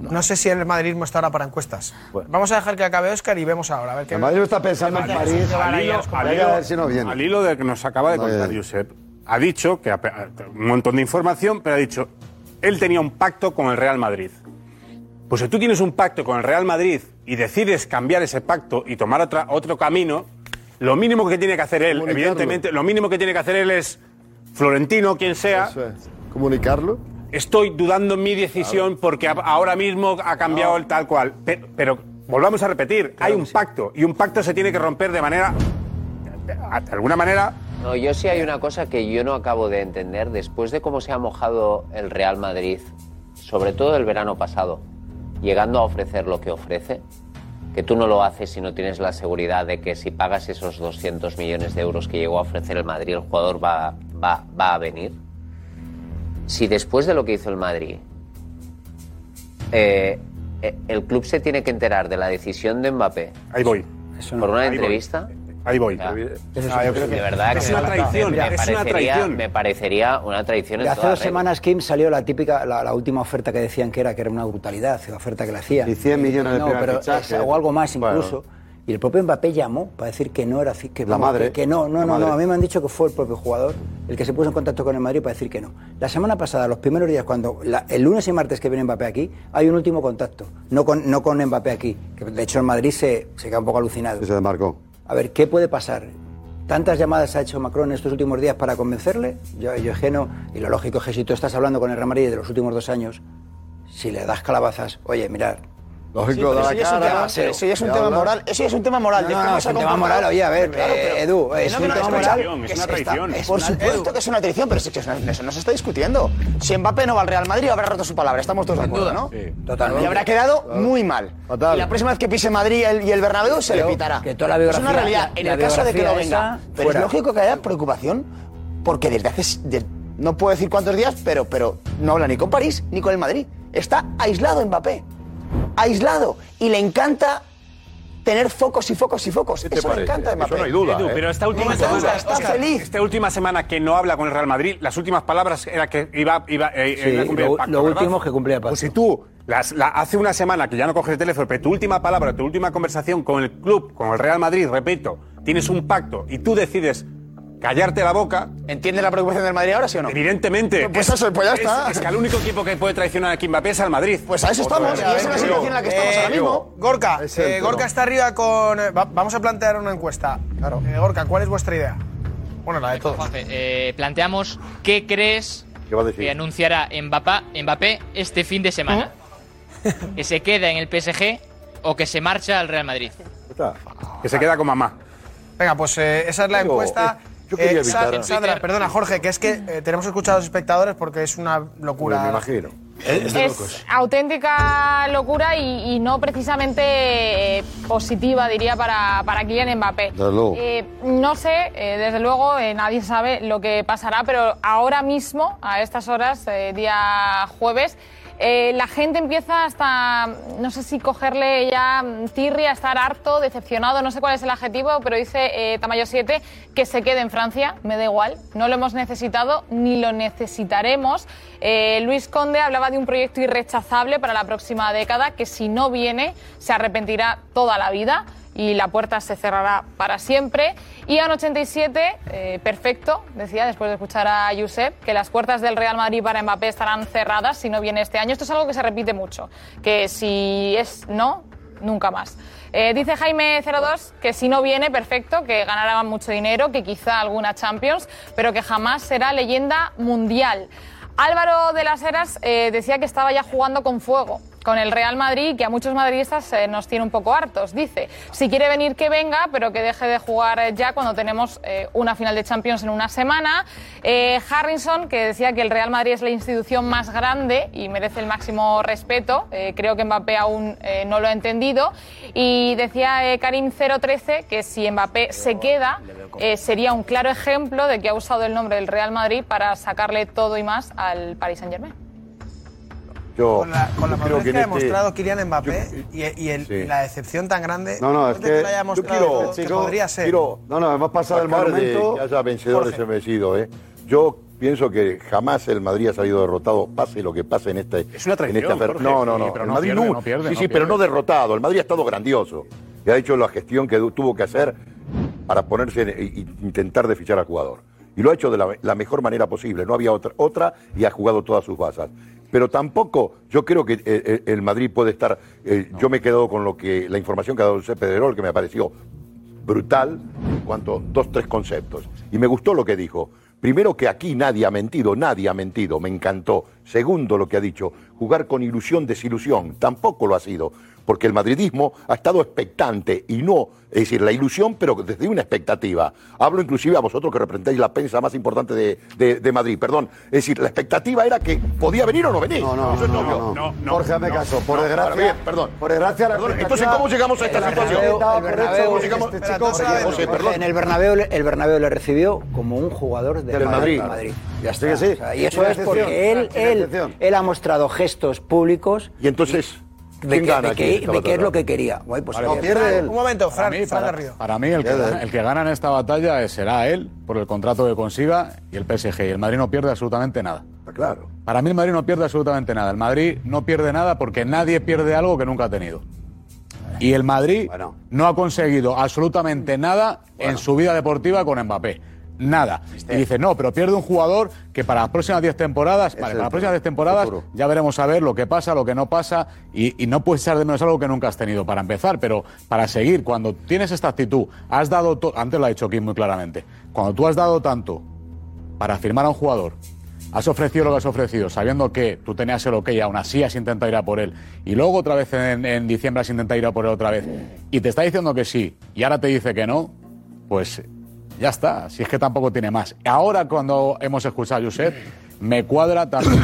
No sé si el madridismo está ahora para encuestas. Vamos a dejar que acabe Oscar y vemos ahora. A ver qué El Madrid está pensando en París. Al hilo, al hilo- a si no viene. al hilo de que nos acaba de No, contar. Josep, ha dicho que ha- un montón de información, pero ha dicho él tenía un pacto con el Real Madrid. Pues si tú tienes un pacto con el Real Madrid y decides cambiar ese pacto y tomar otra, otro camino, lo mínimo que tiene que hacer él, evidentemente, lo mínimo que tiene que hacer él es Florentino, quien sea. Eso es. Comunicarlo. Estoy dudando en mi decisión porque a- ahora mismo ha cambiado el tal cual. Pe- Pero, volvamos a repetir, hay un pacto y un pacto se tiene que romper de manera, de alguna manera, No, yo sí hay una cosa que yo no acabo de entender. Después de cómo se ha mojado el Real Madrid, sobre todo el verano pasado, llegando a ofrecer lo que ofrece, que tú no lo haces si no tienes la seguridad de que si pagas esos 200 millones de euros que llegó a ofrecer el Madrid, el jugador va, va, va a venir. Si después de lo que hizo el Madrid, eh, eh, el club se tiene que enterar de la decisión de Mbappé ahí voy. por una voy. Ahí voy. Ah, yo creo que- de verdad es que una traición, me, es una parecería, traición. me parecería una traición en hace toda dos regla. semanas, Kim, salió la típica, la, la última oferta que decían que era, que era una brutalidad, la oferta que le hacían. Y 100 millones de No, pero fichaje. o algo más Bueno. incluso. Y el propio Mbappé llamó para decir que no era así, que, La madre. que, que no, no, La no, no. A mí me han dicho que fue el propio jugador el que se puso en contacto con el Madrid para decir que no. La semana pasada, los primeros días, cuando la- el lunes y martes que viene Mbappé aquí, hay un último contacto. No con, no con Mbappé aquí. Que de hecho el Madrid se, se queda un poco alucinado. Se desmarcó. A ver, ¿qué puede pasar? ¿Tantas llamadas ha hecho Macron estos últimos días para convencerle? Yo, yo es que no. Y lo lógico es que si tú estás hablando con el Real de los últimos dos años, si le das calabazas, oye, mirar. Lógico, Sí, da eso la ya es un cara, tema, pero- eso ya es un tema moral. Eso ya es un tema moral. No, no, es un tema moral. Oye, a ver, Claro, eh, pero- Edu, es no, un tema moral. Es una traición. es Por una- supuesto. Esto que es una traición, pero sí que eso, eso no se está discutiendo. Si Mbappé no va al Real Madrid, habrá roto su palabra. Estamos todos de acuerdo, ¿no? Totalmente. Y habrá quedado muy mal. Fatal. Y la próxima vez que pise Madrid y el, Bernabéu se le pitará. que toda la es una realidad. la- En la el caso de que no venga. Pero es lógico que haya preocupación porque desde hace... no puedo decir cuántos días, pero, pero no habla ni con París ni con el Madrid. Está aislado Mbappé. Aislado. Y le encanta tener focos y focos y focos. ¿Qué te Eso le parece? encanta a Eso Mbappé. no hay duda. Edu, ¿eh? pero esta última semana, está feliz. esta última semana que no habla con el Real Madrid, las últimas palabras era que iba, iba, eh, Sí, iba a cumplir el lo- pacto, lo ¿verdad? último es que cumplía el pacto. Pues si tú las- la- hace una semana que ya no coges el teléfono, pero tu última palabra, tu última conversación con el club, con el Real Madrid, repito, tienes un pacto y tú decides callarte la boca, ¿Entiende la preocupación del Madrid ahora, sí o no? evidentemente. Pues es- eso, pues ya es- está. Es, que el único equipo que puede traicionar a Mbappé es al Madrid. Pues a eso estamos. Y esa es la situación en la que estamos Eh, ahora mismo. Gorka, Es eh. Gorka está arriba con. eh, va- vamos a plantear una encuesta. Eh, Gorka, ¿cuál es vuestra idea? Bueno, la de todos. Juanfe, eh, planteamos qué crees ¿Qué va a decir? que anunciará Mbappé, Mbappé este fin de semana. ¿Que se queda en el PSG o que se marcha al Real Madrid? Que se queda con mamá. Venga, pues eh, esa es la encuesta. Eh, yo quería Eh, Sandra, perdona, Jorge, que es que eh, tenemos que escuchar a los espectadores porque es una locura. Me imagino. Es auténtica locura y, y no precisamente eh, positiva, diría, para, para Kylian Mbappé. Desde luego. Eh, no sé, eh, desde luego, eh, nadie sabe lo que pasará, pero ahora mismo, a estas horas, eh, día jueves, eh, la gente empieza hasta, no sé si cogerle ya tirria, estar harto, decepcionado, no sé cuál es el adjetivo, pero dice eh, Tamayo 7 que se quede en Francia, me da igual, no lo hemos necesitado ni lo necesitaremos. Eh, Luis Conde hablaba de un proyecto irrechazable para la próxima década que si no viene se arrepentirá toda la vida y la puerta se cerrará para siempre. Y en 87, eh, perfecto, decía después de escuchar a Josep, que las puertas del Real Madrid para Mbappé estarán cerradas si no viene este año. Esto es algo que se repite mucho, que si es no, nunca más. Eh, dice Jaime 02 que si no viene, perfecto, que ganará mucho dinero, que quizá alguna Champions, pero que jamás será leyenda mundial. Álvaro de las Heras eh, decía que estaba ya jugando con fuego con el Real Madrid, que a muchos madridistas eh, nos tiene un poco hartos. Dice, si quiere venir que venga, pero que deje de jugar eh, ya cuando tenemos eh, una final de Champions en una semana. Eh, Harrison, que decía que el Real Madrid es la institución más grande y merece el máximo respeto. Creo que Mbappé aún no lo ha entendido. Y decía Karim 013 que si Mbappé se queda, sería un claro ejemplo de que ha usado el nombre del Real Madrid para sacarle todo y más al Paris Saint Germain. Yo, Con la, con la yo que, en ha este- demostrado Kylian Mbappé y, y el- Sí. y la decepción tan grande No, no, es que lo haya yo mostrado quiero- que podría ser. quiero No, no, hemos pasado el sacar de que haya vencedores Jorge. y vencidos, ¿eh? Yo pienso que jamás el Madrid ha salido derrotado, pase lo que pase en este. Es una traición, en esta Jorge, No, no, sí, no. pero el Madrid pierde, no pierde, Sí, sí, pero no derrotado. El Madrid ha estado grandioso. Y ha hecho la gestión que tuvo que hacer para ponerse y intentar de fichar al jugador. Y lo ha hecho de la, la mejor manera posible. No había otra, otra y ha jugado todas sus bazas. Pero tampoco, yo creo que eh, eh, el Madrid puede estar. eh, Yo me he quedado con lo que la información que ha dado José Pedrerol, que me pareció brutal en cuanto a dos, tres conceptos. Y me gustó lo que dijo. Primero que aquí nadie ha mentido, nadie ha mentido, me encantó. Segundo lo que ha dicho, jugar con ilusión, desilusión, tampoco lo ha sido, porque el madridismo ha estado expectante y no, es decir, la ilusión, pero desde una expectativa. Hablo inclusive a vosotros que representáis la prensa más importante de, de- de Madrid, perdón. Es decir, la expectativa era que podía venir o no venir. No, no, Eso es no, obvio. no, no. Jorge, hazme caso. Por no, desgracia. bien, perdón. Por desgracia, la Perdón, entonces, ¿cómo llegamos a esta situación? Bernabéu- el Por eso, Bernabéu- ¿cómo llegamos- este Espera, chico- entonces, José, Jorge, perdón. en el Bernabéu, el Bernabéu le recibió como un jugador del, Del Madrid. Madrid. Ya Sí, está. sí. O sea, y eso es porque él, él, él ha mostrado gestos públicos Y entonces, de, ¿quién que, gana de, que- qué es lo que quería. Guay, pues No ahí- pierde él. Un momento, Para Fran, mí, Fran para, Garrido. para mí el, que, el que gana en esta batalla será él, por el contrato que consiga, y el PSG. Y el Madrid no pierde absolutamente nada. Está claro. Para mí el Madrid no pierde absolutamente nada. El Madrid no pierde nada porque nadie pierde algo que nunca ha tenido. Y el Madrid Bueno. no ha conseguido absolutamente nada en su vida deportiva con Mbappé. Nada. Y dice, no, pero pierde un jugador que para las próximas 10 temporadas, vale, para las próximas 10 temporadas futuro. ya veremos a ver lo que pasa, lo que no pasa, y, y no puedes echar de menos algo que nunca has tenido para empezar, pero para seguir, cuando tienes esta actitud, has dado, antes lo ha dicho Kim muy claramente, cuando tú has dado tanto para firmar a un jugador, has ofrecido lo que has ofrecido, sabiendo que tú tenías el ok y aún así has intentado ir a por él, y luego otra vez en, en diciembre has intentado ir a por él otra vez, y te está diciendo que sí, y ahora te dice que no, pues ya está, si es que tampoco tiene más. Ahora cuando hemos escuchado a Josep, me cuadra también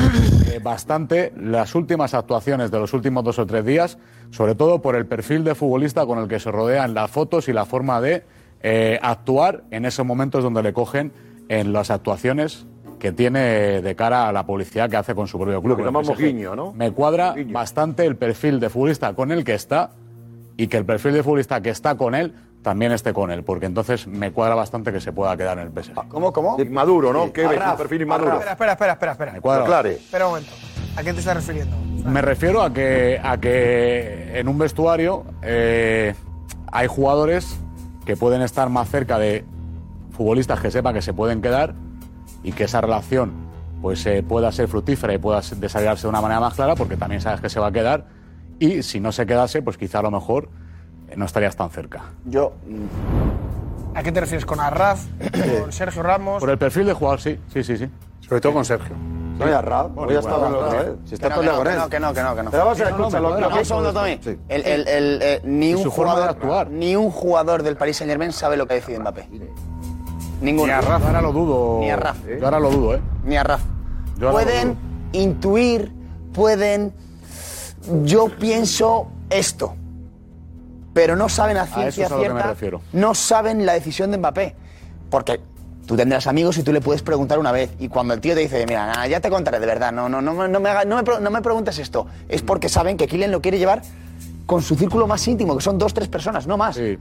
eh, bastante las últimas actuaciones de los últimos dos o tres días, sobre todo por el perfil de futbolista con el que se rodean las fotos y la forma de eh, actuar en esos momentos donde le cogen en las actuaciones que tiene de cara a la publicidad que hace con su propio club. Me cuadra Guiño. bastante el perfil de futbolista con el que está y que el perfil de futbolista que está con él también esté con él, porque entonces me cuadra bastante que se pueda quedar en el PSG. ¿Cómo, cómo? Maduro, ¿no? ¿Qué ves? Un perfil inmaduro. Espera, espera, espera, espera, espera. Me cuadra. Clare. Espera un momento. ¿A qué te estás refiriendo? Me refiero a que, a que en un vestuario eh, hay jugadores que pueden estar más cerca de futbolistas que sepan que se pueden quedar y que esa relación pues eh, pueda ser fructífera y pueda desarrollarse de una manera más clara porque también sabes que se va a quedar y si no se quedase pues quizá a lo mejor no estarías tan cerca. Yo. ¿A qué te refieres? ¿Con Arraf? ¿Con Sergio Ramos? Por el perfil de jugador, sí, sí, sí, sí. Sobre todo con Sergio. No, ya Rab, voy a estar bueno, otra vez. Si está peleado con que él. no, que no, que no, que no. Pero vamos a Sí, no, Un segundo, Tommy. Sí. El, el, el, eh, ni, un su forma de jugador, actuar. ni un jugador del Paris Saint Germain sabe lo que decide Mbappé. Ninguno. Ni a ahora lo dudo. Ni a Raf. Yo ahora lo dudo, ¿eh? Ni a Raf. Pueden intuir, pueden. Yo pienso esto. Pero no saben a ciencia eso es a lo que me cierta. refiero. No saben la decisión de Mbappé. Porque tú tendrás amigos y tú le puedes preguntar una vez. Y cuando el tío te dice, mira, nada, ya te contaré de verdad, no, no, no, me- no, me, haga- no, me, no me preguntes esto. Es porque saben que Kylian lo quiere llevar con su círculo más íntimo, que son dos, tres personas, no más. Sí.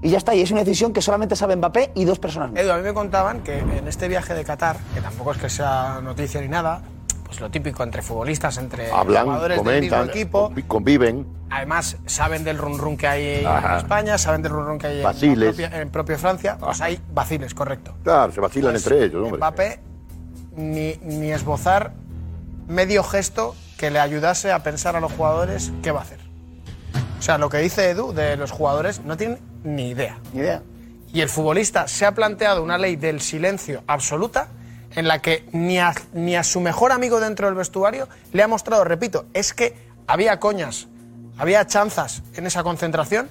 Y ya está, y es una decisión que solamente sabe Mbappé y dos personas más. Edu, a mí me contaban que en este viaje de Qatar, que tampoco es que sea noticia ni nada, pues lo típico entre futbolistas, entre Hablan, jugadores del mismo comentan, equipo, convi- conviven. además saben del run run que hay Ajá. en España, saben del run run que hay en, propia, en propio Francia, pues hay vaciles, correcto. Claro, se vacilan Pues entre ellos, hombre. Mbappé ni, ni esbozar medio gesto que le ayudase a pensar a los jugadores qué va a hacer. O sea, lo que dice Edu de los jugadores no tienen ni idea. Ni idea. Y el futbolista se ha planteado una ley del silencio absoluta en la que ni a, ni a su mejor amigo dentro del vestuario le ha mostrado, repito, es que había coñas, había chanzas en esa concentración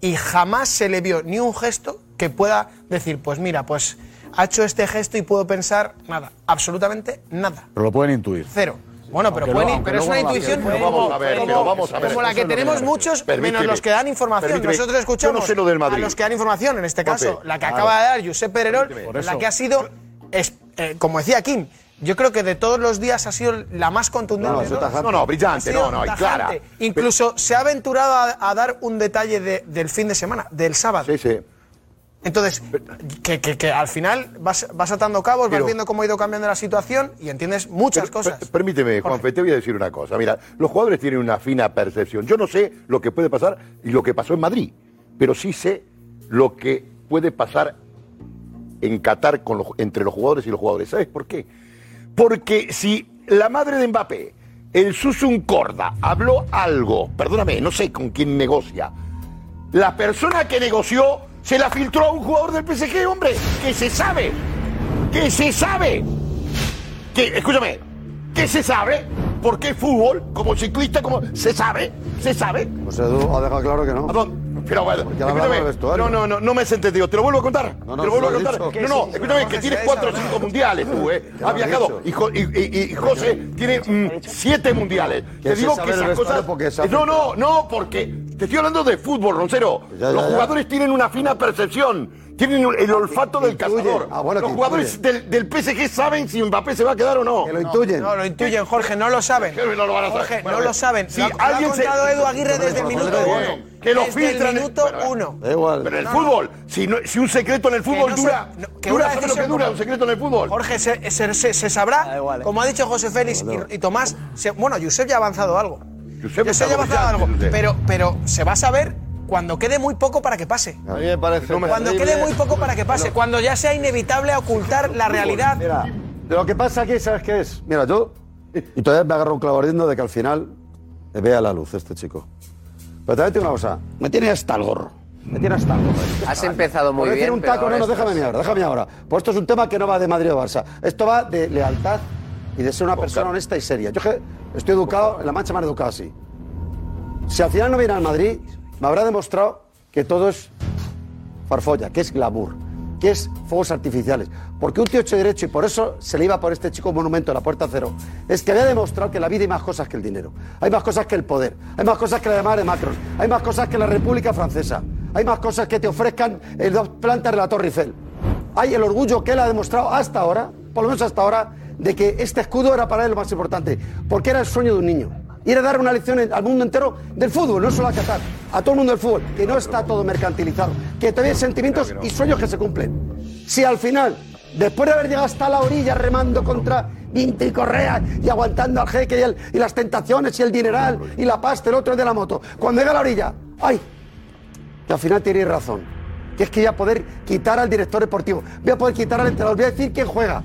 y jamás se le vio ni un gesto que pueda decir, pues mira, pues ha hecho este gesto y puedo pensar nada, absolutamente nada, Pero lo pueden intuir. cero. Bueno, pero, pueden aunque pero es una intuición. Pero vamos a ver, como- pero vamos a ver. como la que tenemos muchos, menos los que dan información. permíteme. Nosotros escuchamos no sé lo del a los que dan información, en este caso, la que claro. acaba de dar Josep Pererol, la que ha sido, es- eh, como decía Kim, yo creo que de todos los días ha sido la más contundente. No, no. No, no, brillante, no, no, y clara. Incluso se ha aventurado a, a dar un detalle de- del fin de semana, del sábado. Sí, sí. Entonces, que, que- que al final vas, vas atando cabos, Pero- vas viendo cómo ha ido cambiando la situación y entiendes muchas cosas. per- permíteme, Juanfe, te voy a decir una cosa. Mira, los jugadores tienen una fina percepción. Yo no sé lo que puede pasar y lo que pasó en Madrid, pero sí sé lo que puede pasar en Qatar con los- entre los jugadores y los jugadores. ¿Sabes por qué? Porque si la madre de Mbappé, el Susun Corda, habló algo, perdóname, no sé con quién negocia, la persona que negoció se la filtró a un jugador del PSG, hombre, que se sabe, que se sabe, que, escúchame, que se sabe, porque es fútbol, como ciclista, como se sabe, se sabe. José Edu ha dejado claro que no. Pero bueno, escúchame, no, no, no, no me has entendido. ¿Te lo vuelvo a contar? No, no, ¿Te lo vuelvo a contar? No, no, escúchame, que tienes cuatro o cinco mundiales tú, ¿eh? Has viajado. Y, Jo- y- y- y José tiene mm, siete mundiales. Te digo que esas cosas... No, no, no, porque te estoy hablando de fútbol, Roncero. Ya, ya, Los jugadores tienen una fina percepción. Tienen el olfato del cazador. Ah, bueno, Los jugadores del, del PSG saben si Mbappé se va a quedar o no. Que lo intuyen. No, lo intuyen, Jorge, no lo saben. No lo van a saber. Jorge, Bueno, no lo saben. si lo, ha- lo ha alguien se- contado Edu Aguirre desde el minuto uno. Que lo desde filtran el minuto uno. Da igual. Pero en el No, no. fútbol, si, no- si un secreto en el fútbol no se- dura, no, que dura una ¿sabes lo que dura un secreto en el fútbol? Jorge, se, se- se- se sabrá, ¿eh? como ha dicho José Félix y, y Tomás, se- bueno, Josep ya ha avanzado algo. Josep Josep ya ha avanzado algo, pero, pero se va a saber cuando quede muy poco para que pase. A mí me parece Cuando terrible. quede muy poco para que pase, cuando ya sea inevitable ocultar la realidad. Mira, de lo que pasa aquí, ¿sabes qué es? Mira, yo. Y todavía me agarro un clavo ardiendo de que al final vea la luz este chico. Pero te digo una cosa. Me tiene hasta el gorro. Me tiene hasta el gorro. Has empezado muy decir bien, un pero taco, no, no, déjame ahora, déjame ahora. Pues esto es un tema que no va de Madrid o Barça. Esto va de lealtad y de ser una persona honesta y seria. Yo que estoy educado, en La Mancha me han educado así. Si al final no viene al Madrid, me habrá demostrado que todo es farfolla, que es glamour, que es fuegos artificiales. Porque un tío hecho derecho, y por eso se le iba por este chico monumento a la puerta cero, es que había demostrado que la vida hay más cosas que el dinero. Hay más cosas que el poder. Hay más cosas que la llamada de Macron. Hay más cosas que la República Francesa. Hay más cosas que te ofrezcan en dos plantas de la Torre Eiffel. Hay el orgullo que él ha demostrado hasta ahora, por lo menos hasta ahora, de que este escudo era para él lo más importante. Porque era el sueño de un niño. Y era dar una lección al mundo entero del fútbol, no solo a Qatar, a todo el mundo del fútbol, que no está todo mercantilizado, que todavía hay sentimientos y sueños que se cumplen. Si al final, después de haber llegado hasta la orilla remando contra Vinto y Correa y aguantando al jeque y, el- y las tentaciones y el dineral y la pasta, el otro de la moto, cuando llega a la orilla, ¡ay! que al final tenéis razón. Que es que voy a poder quitar al director deportivo, voy a poder quitar al entrenador, voy a decir quién juega.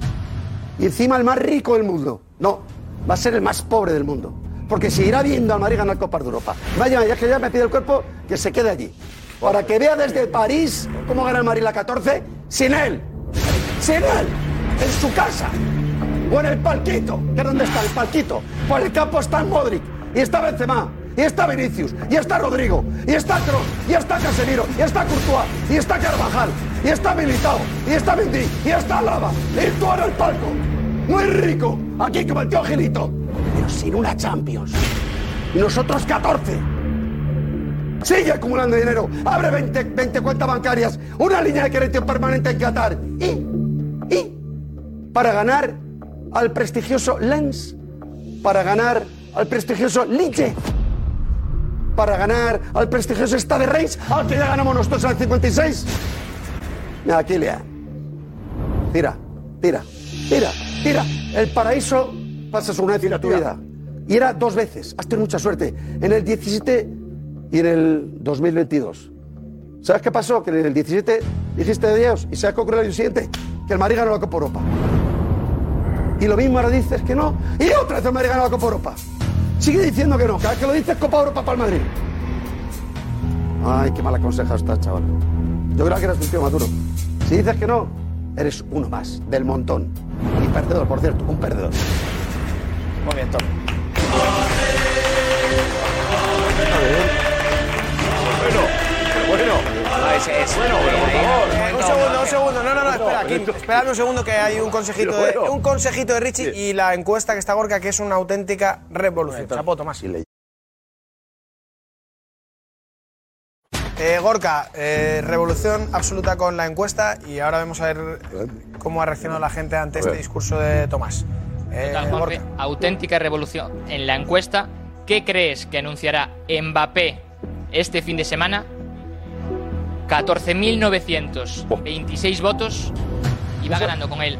Y encima el más rico del mundo. No, va a ser el más pobre del mundo. Porque seguirá viendo al Madrid ganar Copas de Europa. Vaya, ya que ya me pide el cuerpo que se quede allí. Para que vea desde París cómo gana el Madrid la 14 sin él. Sin él. En su casa. O en el palquito. ¿Que dónde está el palquito? Por el campo está Modric. Y está Benzema. Y está Vinicius. Y está Rodrigo. Y está Kroos. Y está Casemiro. Y está Courtois. Y está Carvajal. Y está Militao. Y está Mendy. Y está Lava. Y tú en el palco. Muy rico. Aquí como el tío Gilito. Pero sin una Champions. Nosotros 14. Sigue acumulando dinero. Abre 20, 20 cuentas bancarias. Una línea de crédito permanente en Qatar. Y, y, para ganar al prestigioso Lens. Para ganar al prestigioso Liche. Para ganar al prestigioso Stade Reims. Al que ya ganamos nosotros en el 56. Mira, Lea. Tira, tira, tira, tira. El paraíso pasas una vez en tu vida. Y era dos veces. Has tenido mucha suerte. En el 17 y en el 2022. ¿Sabes qué pasó? Que en el 17 dijiste de Dios y sabes qué ocurrió el año siguiente. Que el Madrid ganó la Copa Europa. Y lo mismo ahora dices que no. Y otra vez el Madrid ganó la Copa Europa. Sigue diciendo que no. Cada vez que lo dices, Copa Europa para el Madrid. Ay, qué mal aconsejado estás, chaval. Yo creo que eres un tío maduro. Si dices que no, eres uno más, del montón. Y perdedor, por cierto, un perdedor. Muy bien, Tom. Bueno, No, es, es- bueno, pero por favor. Un segundo, un segundo. No, no, no, espera, aquí. Esperadme un segundo que hay un consejito de, bueno. un consejito de Richie y la encuesta que está Gorka, que es una auténtica revolución. Chapo, Tomás. Eh, Gorka, eh, revolución absoluta con la encuesta y ahora vamos a ver cómo ha reaccionado la gente ante este discurso de Tomás. Total, Juanfe, auténtica revolución. En la encuesta, ¿qué crees que anunciará Mbappé este fin de semana? 14.926 votos y va ganando con él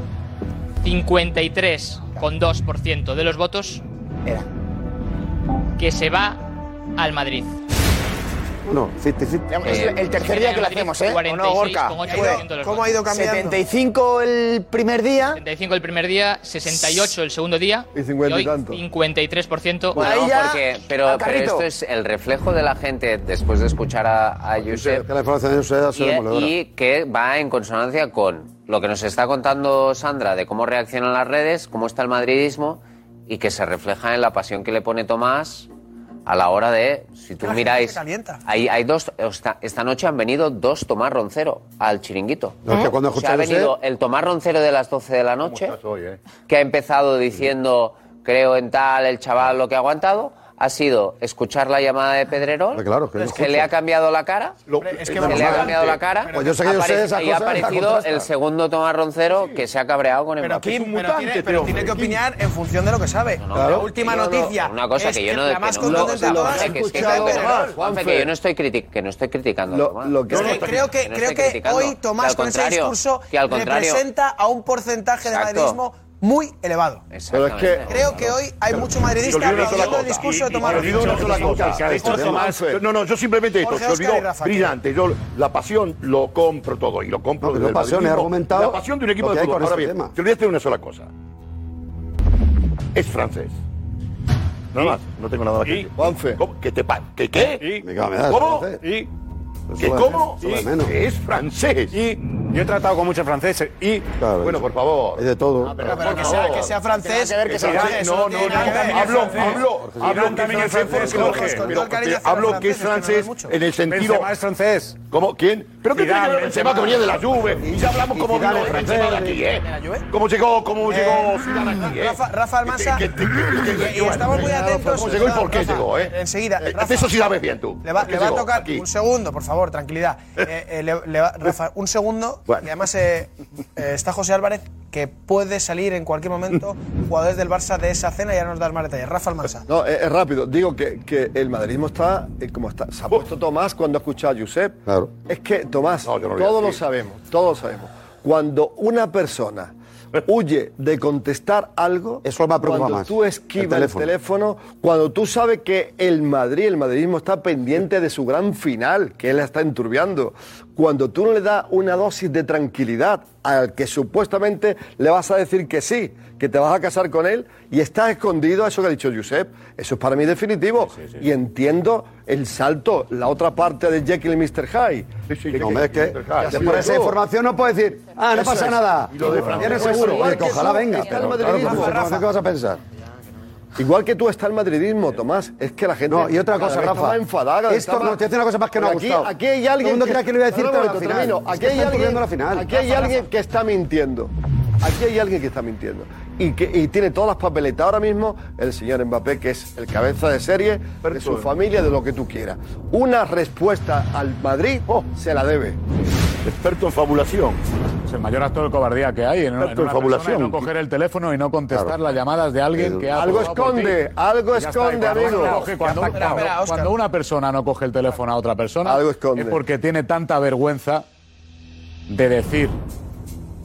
53,2% de los votos que se va al Madrid. No, 50 Es el tercer día que lo hacemos, ¿eh? ¿O no, Gorka? 46,8% de los ¿Cómo ha ido cambiando? 75 el primer día. 75 el primer día, 68 el segundo día Y 50 y hoy tanto. 53%. Bueno, porque, pero, pero esto es el reflejo de la gente después de escuchar a, a Josep Que la información de Josep y, y que va en consonancia con lo que nos está contando Sandra de cómo reaccionan las redes, cómo está el madridismo y que se refleja en la pasión que le pone Tomás a la hora de, si tú La gente miráis, se calienta. hay, hay dos, esta, esta noche han venido dos Tomás Roncero al chiringuito. No, que cuando O sea, escuché ha venido el Tomás Roncero de las 12 de la noche, que ha empezado diciendo, creo en tal, el chaval lo que ha aguantado, ha sido escuchar la llamada de Pedrerol, claro, que lo le ha cambiado la cara, es que, que le a ha cambiado la cara, Pues yo sé que yo sé aparece- esas y ha aparecido el segundo Tomás Roncero que se ha cabreado con Pero, Mbappé. Kim, pero, tiene, pero tiene que opinar en función de lo que sabe. la claro. última No, no, noticia. Una cosa es que yo no... La que más no- lo- que yo estoy, que no estoy criticando que creo que, creo que hoy Tomás con ese discurso que al contrario, representa a un porcentaje de madridismo muy elevado. Pero es que. Creo que hoy hay mucho madridista aplaudiendo el discurso de Tomás olvidó una sola cosa. No, no, yo simplemente esto. Se olvidó. Brillante. Yo la pasión lo compro todo y lo compro No, desde el pasión, argumentado La pasión de un equipo de fútbol. Ahora bien, te olvidaste de una sola cosa. Es francés. Nada más, no tengo nada más que decir. Juanfe. ¿Cómo? ¿Que te pa ¿Que qué? La ¿Cómo? Y, ¿Que. Que es francés. y yo he tratado con muchos franceses y Claro, Bueno, por favor. Hay de todo. Ah, Pero, pero que, sea, que sea francés. Que ver que sea Jorge, francés. eso No, no, tiene no. nada que ver. Hablo, francés. hablo, hablo que también es francés, Jorge, pero hablo que es es en el sentido. Benzema es francés. ¿Cómo? ¿Quién? ¿Pero qué tiene que Zidane, ver Benzema que venía de la Juve? Y ya hablamos cómo vino Zidane es Benzema de francés. aquí, ¿eh? ¿Cómo llegó, cómo llegó Zidane aquí, eh? Rafa, Rafa Almansa. Y, y estamos muy atentos. ¿Cómo llegó y por qué llegó, eh? Enseguida. Eh, Eso sí sabes bien tú. Le va, ¿Por qué le va a tocar un segundo, por favor, tranquilidad. Eh, eh, le- le va- Rafa, un segundo. Bueno. Y además eh, eh, está José Álvarez, que puede salir en cualquier momento jugadores del Barça de esa cena y ya nos das más detalles. Rafa Almansa. No, es, rápido. Digo que, que el madridismo está eh, como está. Se ha puesto Tomás cuando ha escuchado a Josep. Claro. Es que, Tomás, No, lo todos lo sabemos, todos lo sabemos. Cuando una persona huye de contestar algo, Eso me preocupa cuando más, tú el esquivas el teléfono. teléfono. cuando tú sabes que el Madrid, el madridismo está pendiente de su gran final, que él está enturbiando, cuando tú no le das una dosis de tranquilidad al que supuestamente le vas a decir que sí, que te vas a casar con él y estás escondido a eso que ha dicho Josep, eso es para mí definitivo. Y entiendo el salto, la otra parte de Jekyll y Mr. Hyde. Sí, sí, No, es que Mr. Hyde. después de esa información no puedes decir, ah, no Eso pasa es. nada. Y lo de Francia. Tienes seguro. Oye, que que ojalá venga. Pero claro, ¿qué vas a pensar? Igual que tú está el madridismo, Tomás. Es que la gente. No, y otra cosa, Rafa. más enfadada. Esto, está no, te decir una cosa más que no ha Pero aquí, gustado. Aquí hay Todo el alguien. mundo creía que lo iba a decir, Espera pero un al momento, final. termino. Es Aquí que hay alguien. la final. Aquí hay alguien que está mintiendo. Aquí hay alguien que está mintiendo. Y que y tiene todas las papeletas ahora mismo el señor Mbappé, que es el cabeza de serie de su familia, de lo que tú quieras. Una respuesta al Madrid Oh. se la debe. Experto en fabulación. Es el mayor acto de cobardía que hay en, Experto en una fabulación. y no coger el teléfono y no contestar Claro. las llamadas de alguien que ha Algo esconde, ti. algo esconde, amigo. coge- cuando, una persona no coge el teléfono a otra persona Algo esconde. es porque tiene tanta vergüenza de decir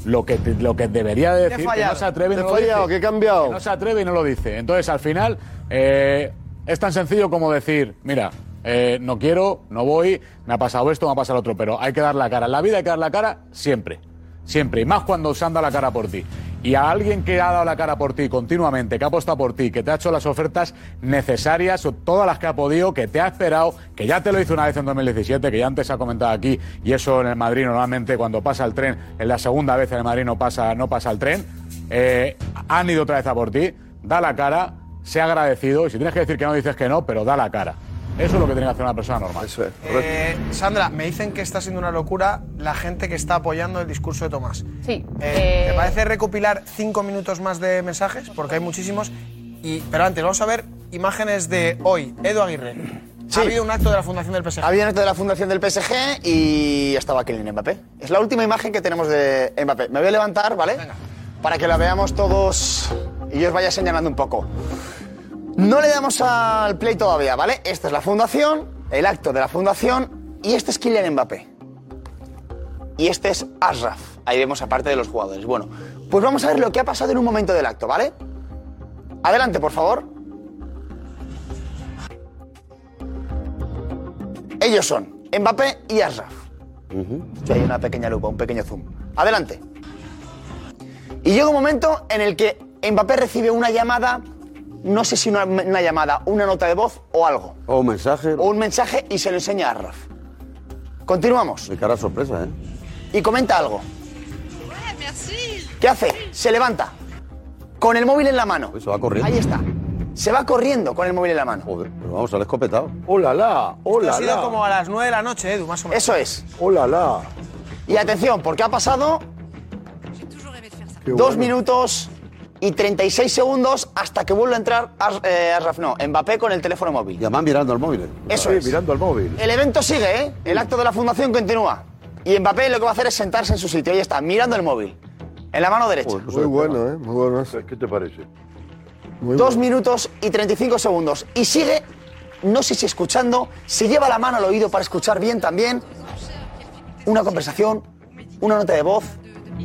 lo que, lo que debería de decir, que no se atreve y no lo dice. fallado, que he cambiado. Que no se atreve y no lo dice. Entonces, al final, eh, es tan sencillo como decir, mira, eh, no quiero, no voy, me ha pasado esto, me ha pasado lo otro, pero hay que dar la cara. En la vida hay que dar la cara siempre, siempre, y más cuando se han dado la cara por ti. Y a alguien que ha dado la cara por ti continuamente, que ha apostado por ti, que te ha hecho las ofertas necesarias, o todas las que ha podido, que te ha esperado, que ya te lo hizo una vez en 2017, que ya antes ha comentado aquí, y eso en el Madrid normalmente cuando pasa el tren, en la segunda vez en el Madrid no pasa, no pasa el tren, eh, han ido otra vez a por ti, da la cara, sea agradecido, y si tienes que decir que no, dices que no, pero da la cara. Eso es lo que tiene que hacer una persona normal. Eso es. Eh, Sandra, me dicen que está siendo una locura la gente que está apoyando el discurso de Tomás. Sí. Eh, eh, ¿Te parece recopilar cinco minutos más de mensajes? Porque hay muchísimos. Y, pero antes, vamos a ver imágenes de hoy. Edu Aguirre. Sí. Ha habido un acto de la Fundación del PSG. Había un acto de la fundación del PSG y estaba Kylian Mbappé. Es la última imagen que tenemos de Mbappé. Me voy a levantar, ¿vale? Para que la veamos todos y yo os vaya señalando un poco. No le damos al play todavía, ¿vale? Esta es la fundación, el acto de la fundación, y este es Kylian Mbappé. Y este es Ashraf. Ahí vemos aparte de los jugadores. Bueno, pues vamos a ver lo que ha pasado en un momento del acto, ¿vale? Adelante, por favor. Ellos son Mbappé y Ashraf. Aquí hay una pequeña lupa, un pequeño zoom. Adelante. Y llega un momento en el que Mbappé recibe una llamada, no sé si una, una llamada, una nota de voz o algo. O un mensaje. O un mensaje y se lo enseña a Ashraf. Continuamos. Mi cara de sorpresa, ¿eh? Y comenta algo. ¿Qué hace? Se levanta. Con el móvil en la mano. Se va corriendo. Ahí está. Se va corriendo con el móvil en la mano. Joder, pero vamos, al escopetado. ¡Hola, la! Esto ¡Hola, ha sido la! como a las 9 de la noche, Edu, más o menos. Eso es. ¡Hola, la! Y atención, porque ha pasado Qué dos bueno. minutos y 36 segundos hasta que vuelve a entrar As- eh, no, Mbappé con el teléfono móvil. Y además mirando el móvil. Eso Sí, es. mirando al móvil. El evento sigue, ¿eh? El acto de la fundación continúa. Y Mbappé lo que va a hacer es sentarse en su sitio. Ahí está, mirando el móvil. En la mano derecha. Muy bueno, ¿eh? Muy bueno. eso. ¿Qué te parece? Muy Dos bueno. minutos y 35 segundos. Y sigue, no sé si escuchando, se lleva la mano al oído para escuchar bien también. Una conversación, una nota de voz.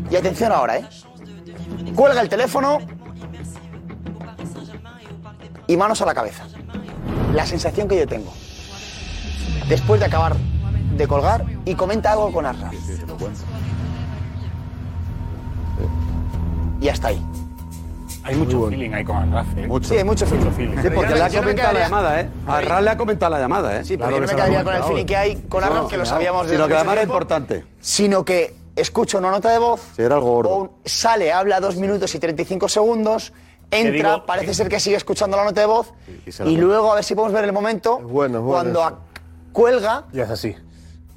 Y atención ahora, ¿eh? Cuelga el teléfono y manos a la cabeza. La sensación que yo tengo. Después de acabar de colgar y comenta algo con Asraf. Y hasta ahí. Hay mucho feeling ahí con Arraf, ¿eh? Sí, hay mucho feeling. Sí, porque le ha comentado la llamada, ¿eh? A Ral le ha comentado la llamada, ¿eh? Sí, pero yo no me quedaría con el feeling que hay con Arraf, que lo sabíamos desde Sino que hace además era tiempo, importante. Sino que escucha una nota de voz, Sí, era algo gordo. un- sale, habla dos minutos y 35 segundos, entra, digo parece ser que sigue escuchando la nota de voz, y se la luego a ver si podemos ver el momento, bueno, es bueno cuando eso. a- cuelga, Y es así.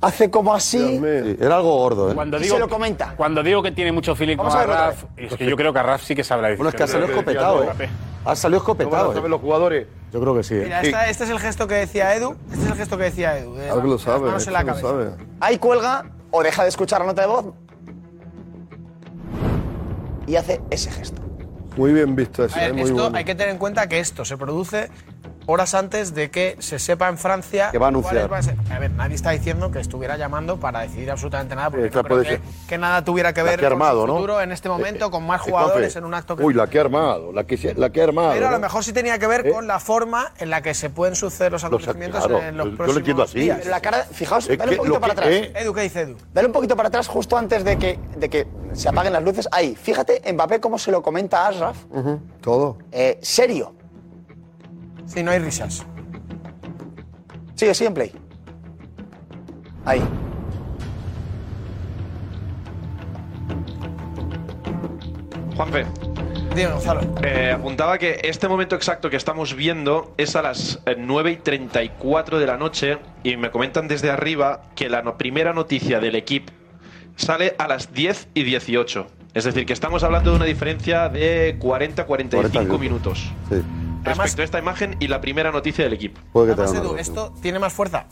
hace como así, Sí, era algo gordo, ¿eh? Cuando y digo, se lo comenta. cuando digo que tiene mucho feeling Vamos con a verlo otra Arraf, es que yo creo que Arraf sí que sabe la Bueno, es que ha salido escopetado. ¿eh? Ha salido ¿Cómo escopetado, lo ¿eh? los jugadores? Yo creo que sí, ¿eh? Mira, esta- este es el gesto que decía Edu. Este es el gesto que decía Edu. de Claro que lo las sabe, manos en la lo cabeza. sabe. ahí cuelga, o deja de escuchar la nota de voz, y hace ese gesto. Muy bien visto eso, ¿eh? muy esto bueno. hay que tener en cuenta que esto se produce horas antes de que se sepa en Francia Que va a anunciar. a ser- A ver, nadie está diciendo que estuviera llamando para decidir absolutamente nada, porque Eh, no creo que, nada tuviera que ver que ha con armado, su ¿no? futuro en este momento, con más Eh, jugadores en un acto que... Uy, la que ha armado, la que, la que ha armado. Pero a lo mejor sí tenía que ver ¿Eh? con la forma en la que se pueden suceder los acontecimientos claro, en los yo lo próximos entiendo así. días. La cara, fijaos, dale un poquito para atrás. eh, Edu, ¿qué dice Edu? Dale un poquito para atrás justo antes de que, de que se apaguen las luces. Ahí, fíjate Mbappé cómo se lo comenta a Ashraf. Ujú, Todo. Eh, serio. Sí, no hay risas. Sigue, sigue en play. Ahí. Juanfe, Dime, Gonzalo. eh, apuntaba que este momento exacto que estamos viendo es a las eh, 9 y 34 de la noche y me comentan desde arriba que la no- primera noticia del equipo sale a las 10 y 18. Es decir, que estamos hablando de una diferencia de 40-45 40 minutos Sí. Respecto a esta imagen y la primera noticia del equipo. Puede que Además, Edu, esto tiene más fuerza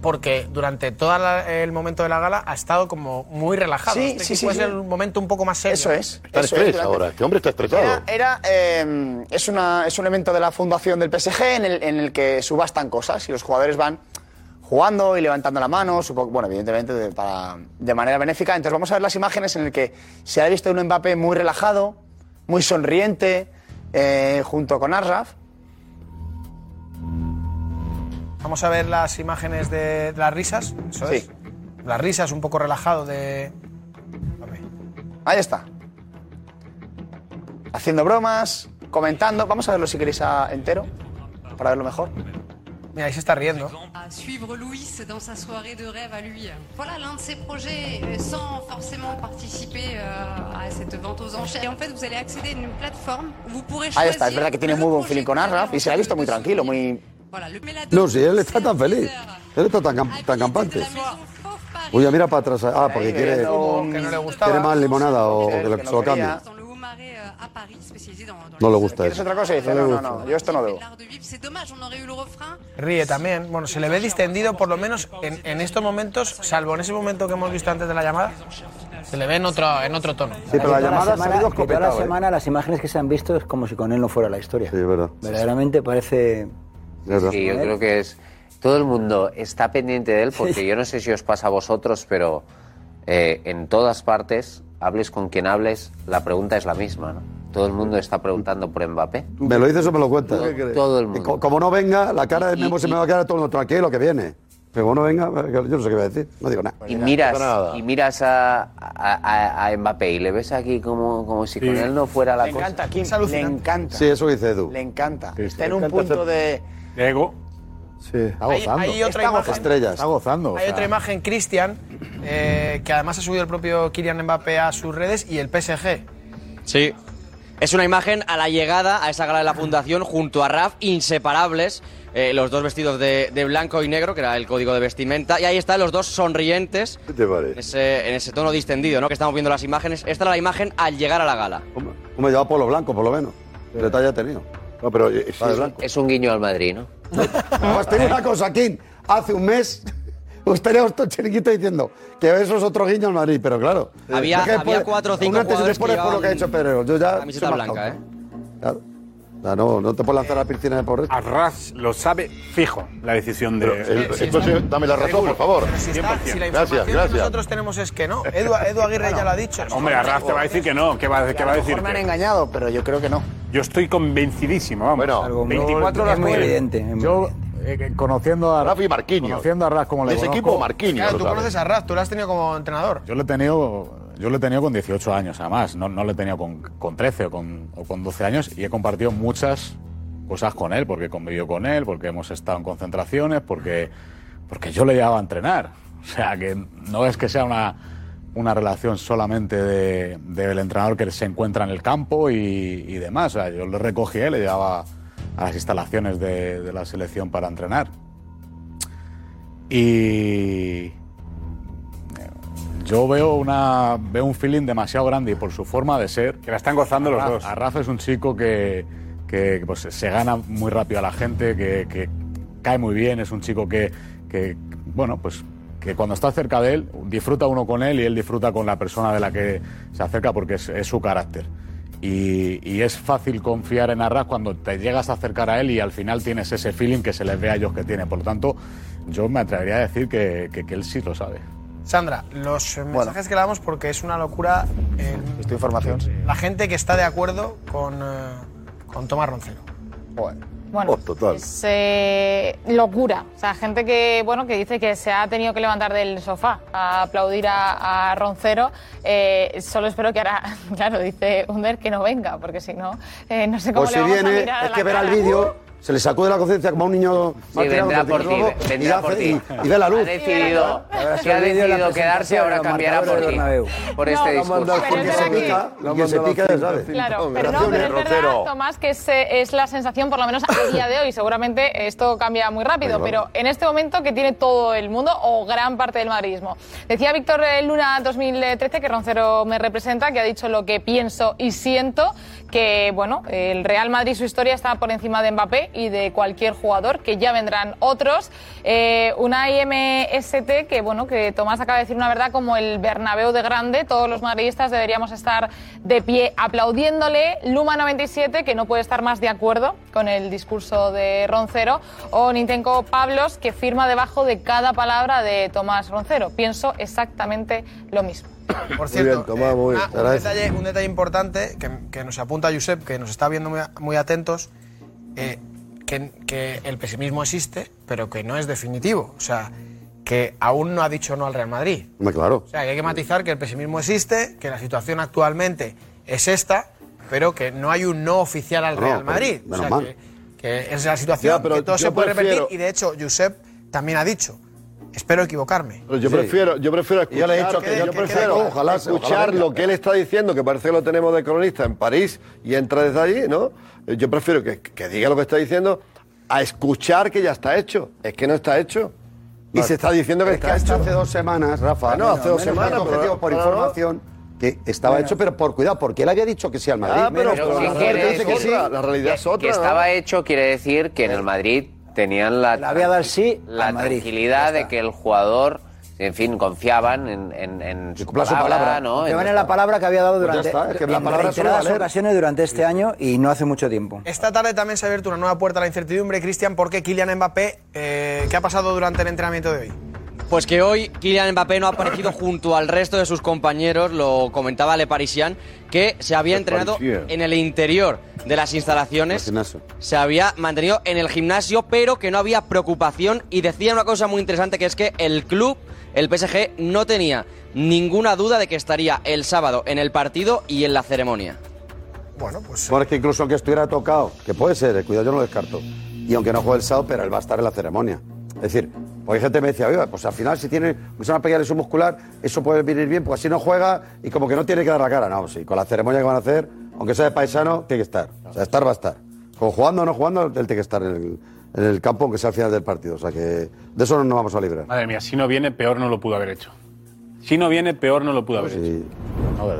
porque durante todo el momento de la gala ha estado como muy relajado. Sí, Este sí, equipo sí, es sí. el momento un poco más serio. Eso es. Está en eso estrés durante- ahora, este hombre está estresado. Era, era, eh, es, una, es un evento de la fundación del PSG en el, en el que subastan cosas y los jugadores van jugando y levantando la mano, supongo, bueno, evidentemente de, para- de manera benéfica. Entonces vamos a ver las imágenes en el que se ha visto un Mbappé muy relajado, muy sonriente, eh, junto con Asraf. Vamos a ver las imágenes de, de las risas. Eso Sí. es. Las risas un poco relajado de. Ahí está. Haciendo bromas, comentando. Vamos a verlo si queréis a- entero, para verlo mejor. Mira, ahí se está riendo. suivre dans sa soirée de rêve à lui. Voilà l'un de ses projets euh, sans forcément participer euh, à cette vente aux enchères. Et en fait, vous allez accéder à une plateforme où vous pourrez Ahí está, es verdad que tiene muy buen feeling con Asraf y se ha visto muy tranquilo, muy... No, si él está tan feliz. Él está tan, tan campante. Uy, mira para atrás. Ah, porque quiere, bebiendo un- que no le gustaba. quiere más limonada o que, lo- se lo cambie. quería. dans le Haut-Marais euh, à Paris, spécialisé dans, dans No le gusta ¿Quieres eso. otra cosa? Y dice, no, no, no, yo esto no bebo. l'art de vivre. C'est dommage, on aurait eu le refrain. Ríe también. Bueno, se le ve distendido, por lo menos en, en estos momentos, salvo en ese momento que hemos visto antes de la llamada. Se le ve en otro, en otro tono. Que toda la semana- que toda la semana las imágenes que se han visto es como si con él no fuera la historia. Sí, es verdad. Verdaderamente parece... Sí, yo creo que es. Todo el mundo está pendiente de él porque yo no sé si os pasa a vosotros, pero eh, en todas partes, hables con quien hables, la pregunta es la misma, ¿no? Todo el mundo está preguntando por Mbappé. ¿Me lo dices o me lo cuentas? ¿Tú qué crees? Todo el mundo. Co- Como no venga, la cara de Memo se me va a quedar todo el mundo tranquilo que viene. Pero como no venga, yo no sé qué voy a decir. No digo nada. Y miras, y miras a, a, a- Mbappé y le ves aquí como, como si con Sí. él no fuera la Le cosa. encanta, Kim, le encanta. Sí, eso dice Edu. Le encanta. Sí, Está en un punto hacer- de... Ego. Sí. Está gozando. hay otra Está imagen. gozando. Estrellas. Está gozando. o Hay sea. otra imagen, Cristian, eh, que además ha subido el propio Kylian Mbappé a sus redes y el PSG. Sí. Es una imagen a la llegada a esa gala de la fundación junto a Raf, inseparables, eh, los dos vestidos de, de blanco y negro, que era el código de vestimenta, y ahí están los dos sonrientes ¿Qué te parece? en ese, en ese tono distendido, ¿no? Que estamos viendo las imágenes. Esta era la imagen al llegar a la gala. Como lleva polo blanco, por lo menos. El detalle ha tenido. No, pero eh. Es un guiño al Madrid, ¿no? Pues te digo una cosa, Kim. Hace un mes estaríamos todo chiringuito diciendo que eso es otro guiño al Madrid, pero claro. Había- había después- cuatro o cinco antes y después por lo que ha hecho Pedrero. Yo ya camiseta blanca, cauto. Claro. No, no te puedes lanzar a la piscina de esto. Arras lo sabe fijo, la decisión de... Pero, el- entonces, dame la razón, por favor. Si, está- si la información Gracias, que gracias. nosotros tenemos es que no. Edu, Edu Aguirre ya lo ha dicho. Hombre, Arras te va a decir que no. ¿Qué va, qué va a decir? me han engañado, pero yo creo que no. Yo estoy convencidísimo, vamos. Bueno, 24 horas es muy evidente. es muy Yo, eh, conociendo a Rafi Marquinhos. conociendo a Ras como le ese conozco, equipo, Marquinhos. Claro, tú conoces a Raz, tú lo has tenido como entrenador. Yo lo he tenido, yo lo he tenido con 18 años, además. No, no lo he tenido con, con 13 o con, o con 12 años y he compartido muchas cosas con él, porque he convivido con él, porque hemos estado en concentraciones, porque, porque yo le llevaba a entrenar. O sea, que no es que sea una, una relación solamente de- del entrenador que se encuentra en el campo y, y demás. O sea, yo le recogía y le llevaba a las instalaciones de, de la selección para entrenar. Y yo veo una veo un feeling demasiado grande y por su forma de ser. Que la están gozando los dos. Arraf es un chico que, que, pues, se gana muy rápido a la gente, que, que cae muy bien, es un chico que, que, bueno, pues que cuando está cerca de él, disfruta uno con él y él disfruta con la persona de la que se acerca porque es, es su carácter. Y, y es fácil confiar en Arras cuando te llegas a acercar a él y al final tienes ese feeling que se les ve a ellos que tiene. Por lo tanto, yo me atrevería a decir que, que- que él sí lo sabe. Sandra, los mensajes que le damos porque es una locura eh, Esta información. la gente que está de acuerdo con, eh, con Tomás Roncero. Bueno, Oh, total. es eh, locura. O sea, gente que, bueno, que dice que se ha tenido que levantar del sofá a aplaudir a, a Roncero. Eh, solo espero que ahora, claro, dice Under que no venga, porque si no, eh, no sé cómo Pues le si vamos a viene, mirar a es la que verá el vídeo, se le sacude la conciencia como a un niño mal criado, vendrá por ti, vendrá y hace- por ti. Y, y ve la luz. Ha decidido, que ha de decidido quedarse, ahora cambiará por ti. Por No, este discurso. es se que- pica, y quien se pica ya sabe. Claro, pero no, pero es verdad, Tomás, que es, es la sensación, por lo menos a día de hoy, seguramente esto cambia muy rápido, pero en este momento que tiene todo el mundo o gran parte del madridismo. Decía Víctor Luna 2013 que Roncero me representa, que ha dicho lo que pienso y siento, que bueno, el Real Madrid su historia está por encima de Mbappé y de cualquier jugador, que ya vendrán otros. Eh, una IMST que bueno, que Tomás acaba de decir una verdad como el Bernabéu de grande, todos los madridistas deberíamos estar de pie aplaudiéndole. Luma 97 que no puede estar más de acuerdo con el discurso de Roncero o Nintenko Pablos que firma debajo de cada palabra de Tomás Roncero. Pienso exactamente lo mismo. Por cierto, bien, Tomás, un, detalle, un detalle importante que, que nos apunta Josep, que nos está viendo muy, muy atentos, eh, que, que el pesimismo existe, pero que no es definitivo. O sea, que aún no ha dicho no al Real Madrid. Claro. O sea, que hay que matizar que el pesimismo existe, que la situación actualmente es esta, pero que no hay un no oficial al No, Real pero Madrid. O menos sea, mal. que, que es la situación Ya, pero que todo yo se puede prefiero- repetir y de hecho Josep también ha dicho, espero equivocarme. Pero yo Sí. prefiero, yo prefiero Y yo le he escuchar, dicho que- yo que- que- prefiero que- ojalá escuchar ojalá venga. lo que él está diciendo, que parece que lo tenemos de cronista en París y entra desde allí, ¿no? Yo prefiero que, que diga lo que está diciendo a escuchar que ya está hecho. Es que no está hecho. Y Vale. se está diciendo que Es que está hasta hecho. hace dos semanas, Rafa. Bueno, hace dos semanas, mal, pero- objetivo, por pero no. información, que estaba hecho, pero por cuidado, porque él había dicho que sí al Madrid. Ah, pero, Pero pero si la quiere realidad es decir otra. La realidad es que, otra. que ¿no? estaba hecho quiere decir que en el Madrid tenían la, Le había dado sí la tranquilidad de que el jugador En fin, confiaban en, en, en su palabra, palabra. ¿no? Confiaban En- la palabra que había dado Pues durante está, es que la en reiteradas ocasiones durante este año y no hace mucho tiempo. Esta tarde también se ha abierto una nueva puerta a la incertidumbre, Cristian, porque Kylian Mbappé, eh, ¿qué ha pasado durante el entrenamiento de hoy? Pues que hoy Kylian Mbappé no ha aparecido junto al resto de sus compañeros, lo comentaba Le Parisien, que se había entrenado en el interior de las instalaciones, se había mantenido en el gimnasio, pero que no había preocupación y decía una cosa muy interesante que es que el club, el PSG, no tenía ninguna duda de que estaría el sábado en el partido y en la ceremonia. Bueno, pues... Bueno, es que incluso aunque estuviera tocado, que puede ser, eh, cuidado, yo no lo descarto. Y aunque no juegue el sábado, pero él va a estar en la ceremonia. Es decir, porque hay gente que me decía, oiga, pues al final si tiene una pequeña lesión muscular, eso puede venir bien, pues así no juega y como que no tiene que dar la cara. No, sí, con la ceremonia que van a hacer, aunque sea de paisano, tiene que estar. O sea, estar va a estar. Con jugando o no jugando, él tiene que estar en el, en el campo, aunque sea al final del partido. O sea que de eso no nos vamos a librar. Madre mía, si no viene, peor no lo pudo haber hecho. Si no viene, peor no lo pudo haber hecho.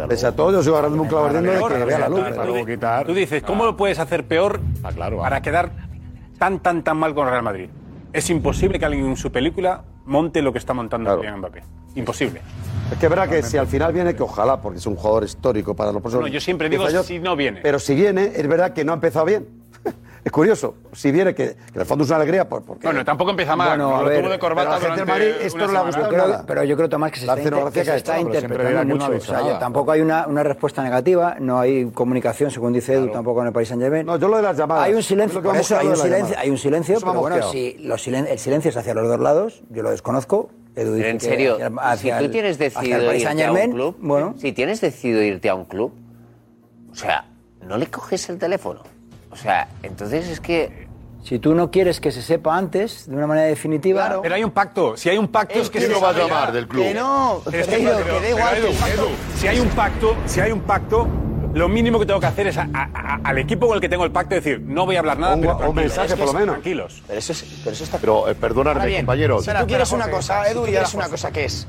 Pese a todo, yo sigo agarrando un clavo ardiendo de que vea la luz. Tú di- Tú dices, ¿cómo lo puedes hacer peor para quedar tan, tan, tan mal con Real Madrid? Es imposible que alguien en su película monte lo que está montando Kylian Mbappé. Imposible. Es que es verdad que si al final viene, que ojalá, porque es un jugador histórico para los próximos No, yo siempre digo 10 años, si no viene. Pero si viene, es verdad que no ha empezado bien. Es curioso. Si viene, que, que en el fondo es una alegría, pues porque... Bueno, tampoco empieza mal. Bueno, no a lo ver, tuvo de corbata pero a la Madrid esto una no le ha semana. gustado Creo- nada. pero yo creo, Tomás, que se La está, inter- que se está interpretando no mucho. O sea, tampoco hay una, una respuesta negativa, no hay comunicación, según dice Edu, tampoco en el País Saint Germain. No, yo lo de las llamadas. Hay un silencio, por eso hay un silencio, hay un silencio pero bueno, si los silen- el silencio es hacia los dos lados, yo lo desconozco. Edu dice Pero en serio, hacia- si tú tienes decidido irte a un club, bueno, si tienes decidido irte a un club, o sea, no le coges el teléfono. O sea, entonces es que si tú no quieres que se sepa antes, de una manera definitiva... Pero hay un pacto. Si hay un pacto es que ¿Quién se lo va a llamar del club? Que no, Pero es que- Pereiro, pero- que da pero, igual. Edu, si hay un pacto, si hay un pacto, lo mínimo que tengo que hacer es a- a- a- al equipo con el que tengo el pacto decir, no voy a hablar nada, Un pero un mensaje, Es que por lo es- menos. Tranquilos. Pero eso, es, pero eso está Pero eh, perdonadme, bien, compañeros. Si tú quieres una cosa, Edu, y quieres quieres una cosa que es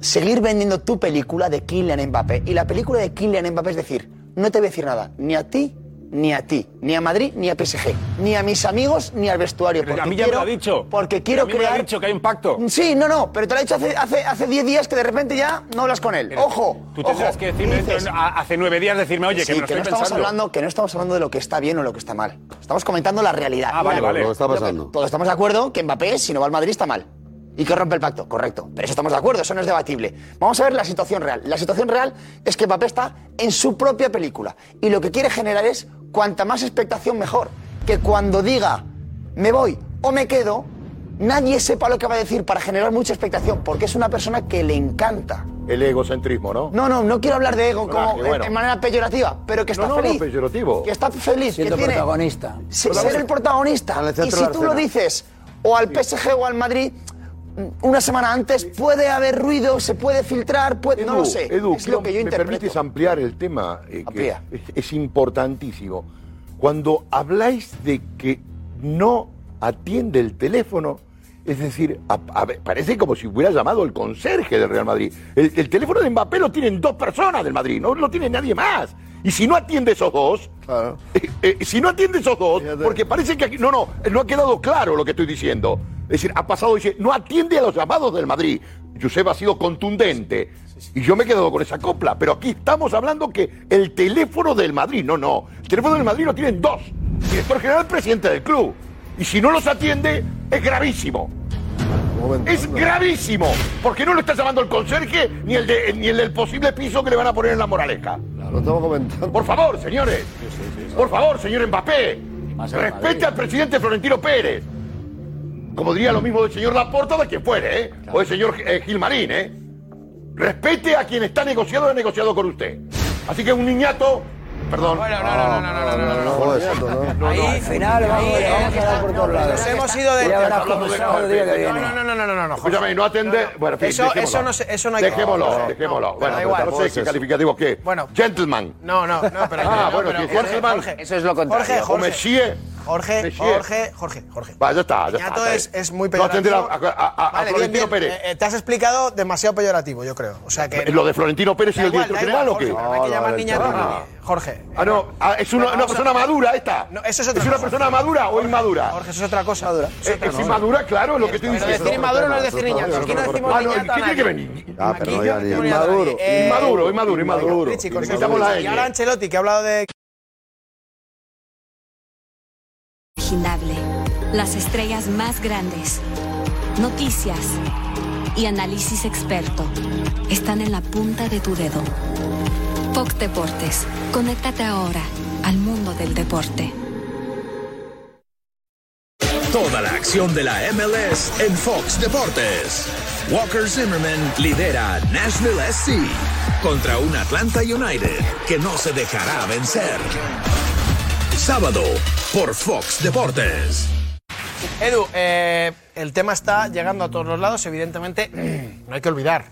seguir vendiendo tu película de Kylian Mbappé. Y la película de Kylian Mbappé es decir, no te voy a decir nada, ni a ti, ni a ti, ni a Madrid, ni a PSG, ni a mis amigos, ni al vestuario. Pero porque a mí ya me quiero, lo ha dicho. Porque quiero a mí me crear... ha dicho que hay un pacto. Sí, no, no, pero te lo ha dicho hace, hace, hace 10 días que de repente ya no hablas con él. Pero ojo, Tú tendrás que decirme dices, a- hace nueve días, decirme, oye, sí, que me lo que no estoy estamos pensando. hablando que no estamos hablando de lo que está bien o lo que está mal. Estamos comentando la realidad. Ah, vale, vale. Lo que está lo que- pasando. Todos estamos de acuerdo que Mbappé, si no va al Madrid, está mal. Y que rompe el pacto, correcto. Pero eso estamos de acuerdo, eso no es debatible. Vamos a ver la situación real. La situación real es que Mbappé está en su propia película. Y lo que quiere generar es cuanta más expectación mejor. Que cuando diga me voy o me quedo, nadie sepa lo que va a decir para generar mucha expectación. Porque es una persona que le encanta. El egocentrismo, ¿no? No, no, no quiero hablar de ego como Coraje, en- bueno. en manera peyorativa, pero que está No, no, no, feliz. peyorativo. Que está feliz, Siendo que tiene protagonista. se- ser el protagonista. Y si la tú lo escena. dices o al PSG o al Madrid una semana antes, puede haber ruido, se puede filtrar, puede, no lo sé. Edu, es lo que yo ¿me interpreto. permites ampliar el tema? eh, que es, es importantísimo. Cuando habláis de que no atiende el teléfono, es decir, a- a ver, parece como si hubiera llamado el conserje del Real Madrid. El, el teléfono de Mbappé lo tienen dos personas del Madrid, no lo tiene nadie más. Y si no atiende esos dos, eh, eh, si no atiende esos dos, porque parece que aquí, no, no, no ha quedado claro lo que estoy diciendo. Es decir, ha pasado, dice, no atiende a los llamados del Madrid. Josep ha sido contundente. Y yo me he quedado con esa copla. Pero aquí estamos hablando que el teléfono del Madrid, no, no. El teléfono del Madrid lo tienen dos. Director general, presidente del club. Y si no los atiende, es gravísimo. Es gravísimo. Porque no lo está llamando el conserje ni el, de- ni el del posible piso que le van a poner en la moraleja. Lo estamos comentando. Por favor, señores. Por favor, señor Mbappé. Respete Madrid. al presidente Florentino Pérez. Como diría lo mismo del señor Laporta o de quien fuere, ¿eh? O del señor eh, Gilmarín, ¿eh? Respete a quien está negociado o ha negociado con usted. Así que un niñato. Perdón. Bueno, no, no, no, no, no, no, no. Final vamos a por todos lados. Hemos ido de. No, no, no, no, no. No eso, no, eso no. Dejémoslo, dejémoslo. Bueno, da igual. No calificativo qué. Bueno. Gentleman. No, no, no, pero. Ah, bueno, gentleman. Eso es lo contrario. Jorge, Jorge. Jorge. Jorge, Jorge, Jorge. Va, ya está, ya está. es, es muy No peyorativo. a, a- a- a Vale, bien, Florentino bien. Pérez. Eh, eh, te has explicado demasiado peyorativo, yo creo. O sea que ¿Lo de Florentino Pérez y el director general o qué? No hay que llamar niñato a. Jorge. Ah, no, ah, es una, una a- persona madura esta. No, eso es otra una cosa. persona madura o inmadura? Jorge, eso es otra cosa. Eh, Es inmadura, claro, es lo que estoy diciendo. decir inmaduro no es decir niñato. Aquí no decimos Ah, no, niñato a ¿qué tiene que venir? Ah, pero no ni- Inmaduro, inmaduro, inmaduro, inmaduro. Y ahora Ancelotti, que ha hablado de Las estrellas más grandes. Noticias y análisis experto están en la punta de tu dedo. Fox Deportes. Conéctate ahora al mundo del deporte. Toda la acción de la MLS en Fox Deportes. Walker Zimmerman lidera Nashville SC contra un Atlanta United que no se dejará vencer. Sábado por Fox Deportes. Edu, eh, el tema está llegando a todos los lados. Evidentemente, no hay que olvidar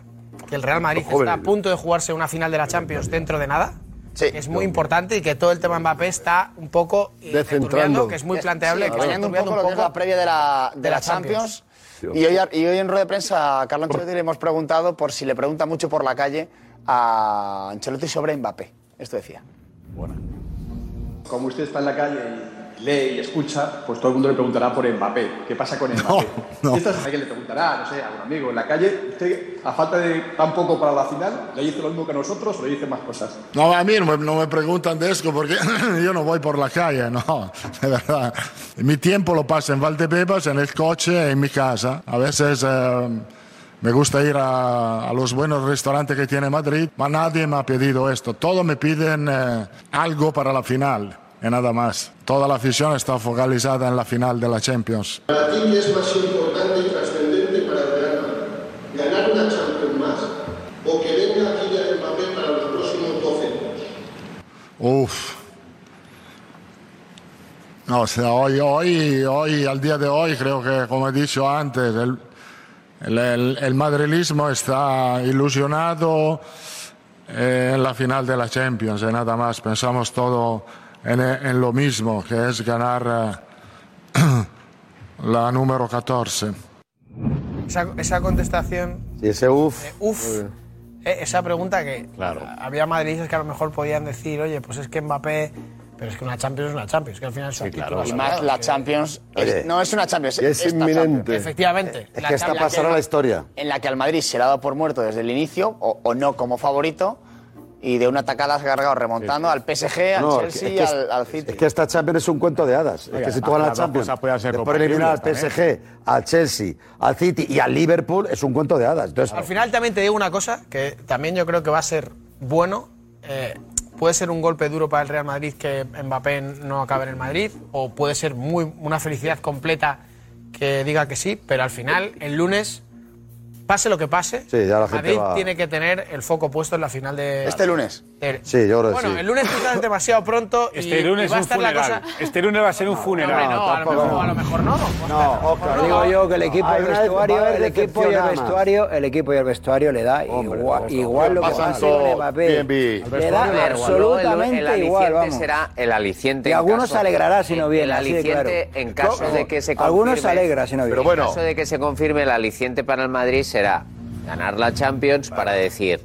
que el Real Madrid está a punto de jugarse una final de la Champions dentro de nada. Es muy importante y que todo el tema Mbappé está un poco eh, enturbiando, que es muy planteable. Sí, que está un enturbiando poco lo que es la previa de la, de de la Champions. Champions. Y hoy, y hoy en rueda de prensa a Carlo Ancelotti le hemos preguntado por si le pregunta mucho por la calle a Ancelotti sobre Mbappé. Esto decía. Como usted está en la calle y lee y escucha, pues todo el mundo le preguntará por Mbappé. ¿Qué pasa con Mbappé? Y esta es alguien le preguntará, no sé, a un amigo en la calle. Usted, a falta de tan poco para la final, ¿le dice lo mismo que nosotros o le dice más cosas? No, a mí no me, no me preguntan de esto porque yo no voy por la calle, no, de verdad. Mi tiempo lo paso en Valdebebas, en el coche, en mi casa. A veces eh, me gusta ir a, a los buenos restaurantes que tiene Madrid, pero nadie me ha pedido esto. Todos me piden eh, algo para la final y nada más. Toda la afición está focalizada en la final de la Champions. ¿Para ti qué es más importante y trascendente para el Real Madrid? ¿Ganar una Champions más o que venga Kylian Mbappé para los próximos 12 años? Uf. No, o sea, hoy, hoy, hoy, al día de hoy, creo que, como he dicho antes, el, el, el- el madrilismo está ilusionado eh, en la final de la Champions, y nada más. Pensamos todo en, en lo mismo, que es ganar eh, la número 14. Esa, esa contestación, Sí, ese uff. uff, eh, esa pregunta que había madridistas que a lo mejor podían decir, oye, pues es que Mbappé, pero es que una Champions es una Champions, que al final es un título Y más la Champions. es- no es una Champions, es inminente. Champions. Efectivamente. Es la que esta pasará a la historia. En la que al Madrid se le ha dado por muerto desde el inicio, o, o no como favorito, y de una tacada has cargado remontando al PSG, al No, Chelsea es y que es- al, al City. Es que esta Champions es un cuento de hadas. Es que si tú ganas la las dos Champions, de eliminar al PSG, al Chelsea, al City y al Liverpool, es un cuento de hadas. Entonces, Al final también te digo una cosa, que también yo creo que va a ser bueno. eh, puede ser un golpe duro para el Real Madrid que Mbappé no acabe en el Madrid, o puede ser muy, una felicidad completa que diga que sí, pero al final, el lunes, pase lo que pase, Sí, ya la gente Madrid va- tiene que tener el foco puesto en la final de... Este lunes. De- Sí, yo creo que Bueno, sí. el lunes quizás es demasiado pronto y, Este y lunes va a un estar la funeral. cosa... Este lunes va a ser un funeral. Hombre, no, a lo mejor, a lo mejor no. No, Oscar, digo yo que el equipo el vestuario, el equipo y el vestuario, el equipo y el vestuario le da igual, igual lo que Pasan pase con. Mbappé. Le da ver, luego el- absolutamente el, igual, aliciente vamos. será el aliciente. Y algunos se alegrará si no viene, El así de aliciente, claro. en caso de que se confirme. Algunos se alegra si no viene. Pero bueno. En caso de que se confirme, el aliciente para el Madrid será ganar la Champions para decir.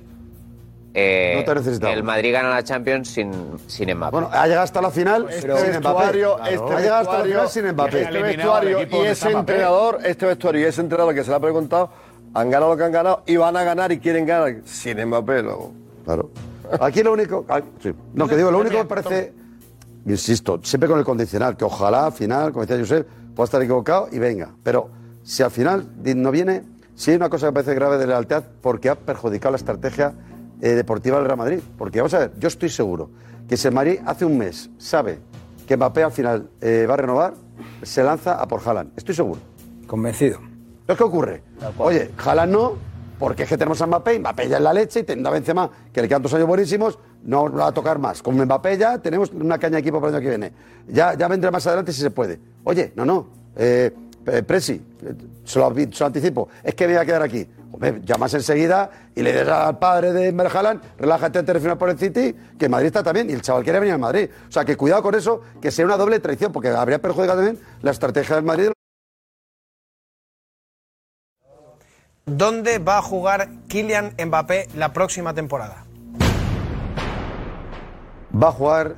Eh, No te necesitamos. el Madrid gana la Champions sin, sin Mbappé. bueno, ha llegado hasta la final Este sin Mbappé. este ha llegado hasta la final sin Mbappé. este vestuario y ese entrenador, este vestuario y ese entrenador que se le ha preguntado, han ganado lo que han ganado y van a ganar y quieren ganar sin Mbappé luego. Claro. Aquí lo único. ah, sí. No, que digo, lo único que me parece. Insisto, siempre con el condicional, que ojalá al final, como decía Josep, pueda estar equivocado y venga. Pero si al final no viene, sí hay una cosa que me parece grave de lealtad porque ha perjudicado la estrategia eh, deportiva del Real Madrid. Porque vamos a ver, yo estoy seguro que si el Madrid hace un mes sabe que Mbappé al final eh, va a renovar, se lanza a por Haaland. Estoy seguro. Convencido. Entonces, ¿qué ocurre? Oye, Haaland no, porque es que tenemos a Mbappé, Mbappé ya es la leche y teniendo a Benzema, que le quedan dos años buenísimos, no va a tocar más. Con Mbappé ya tenemos una caña de equipo para el año que viene. Ya, ya vendrá más adelante si se puede. Oye, no, no, eh, eh, Presi, eh, se lo, se lo anticipo, es que me voy a quedar aquí. Llamas enseguida y le dices al padre de Merjalan, relájate antes de firmar por el City, que Madrid está también, y el chaval quiere venir al Madrid. O sea, que cuidado con eso, que sea una doble traición, porque habría perjudicado también la estrategia del Madrid. ¿Dónde va a jugar Kylian Mbappé la próxima temporada? Va a jugar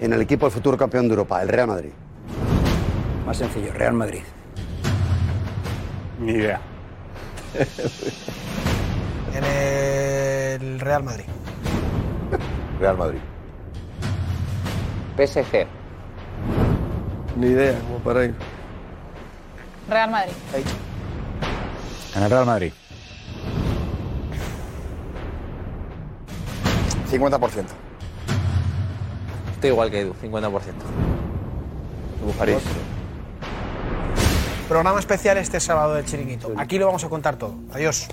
en el equipo del futuro campeón de Europa, el Real Madrid. Más sencillo, Real Madrid. Ni idea. En el Real Madrid. Real Madrid. PSG. Ni idea, como para ir. Real Madrid. En el Real Madrid. 50%. Estoy igual que Edu, 50%. París. Programa especial este sábado del Chiringuito. Aquí lo vamos a contar todo. Adiós.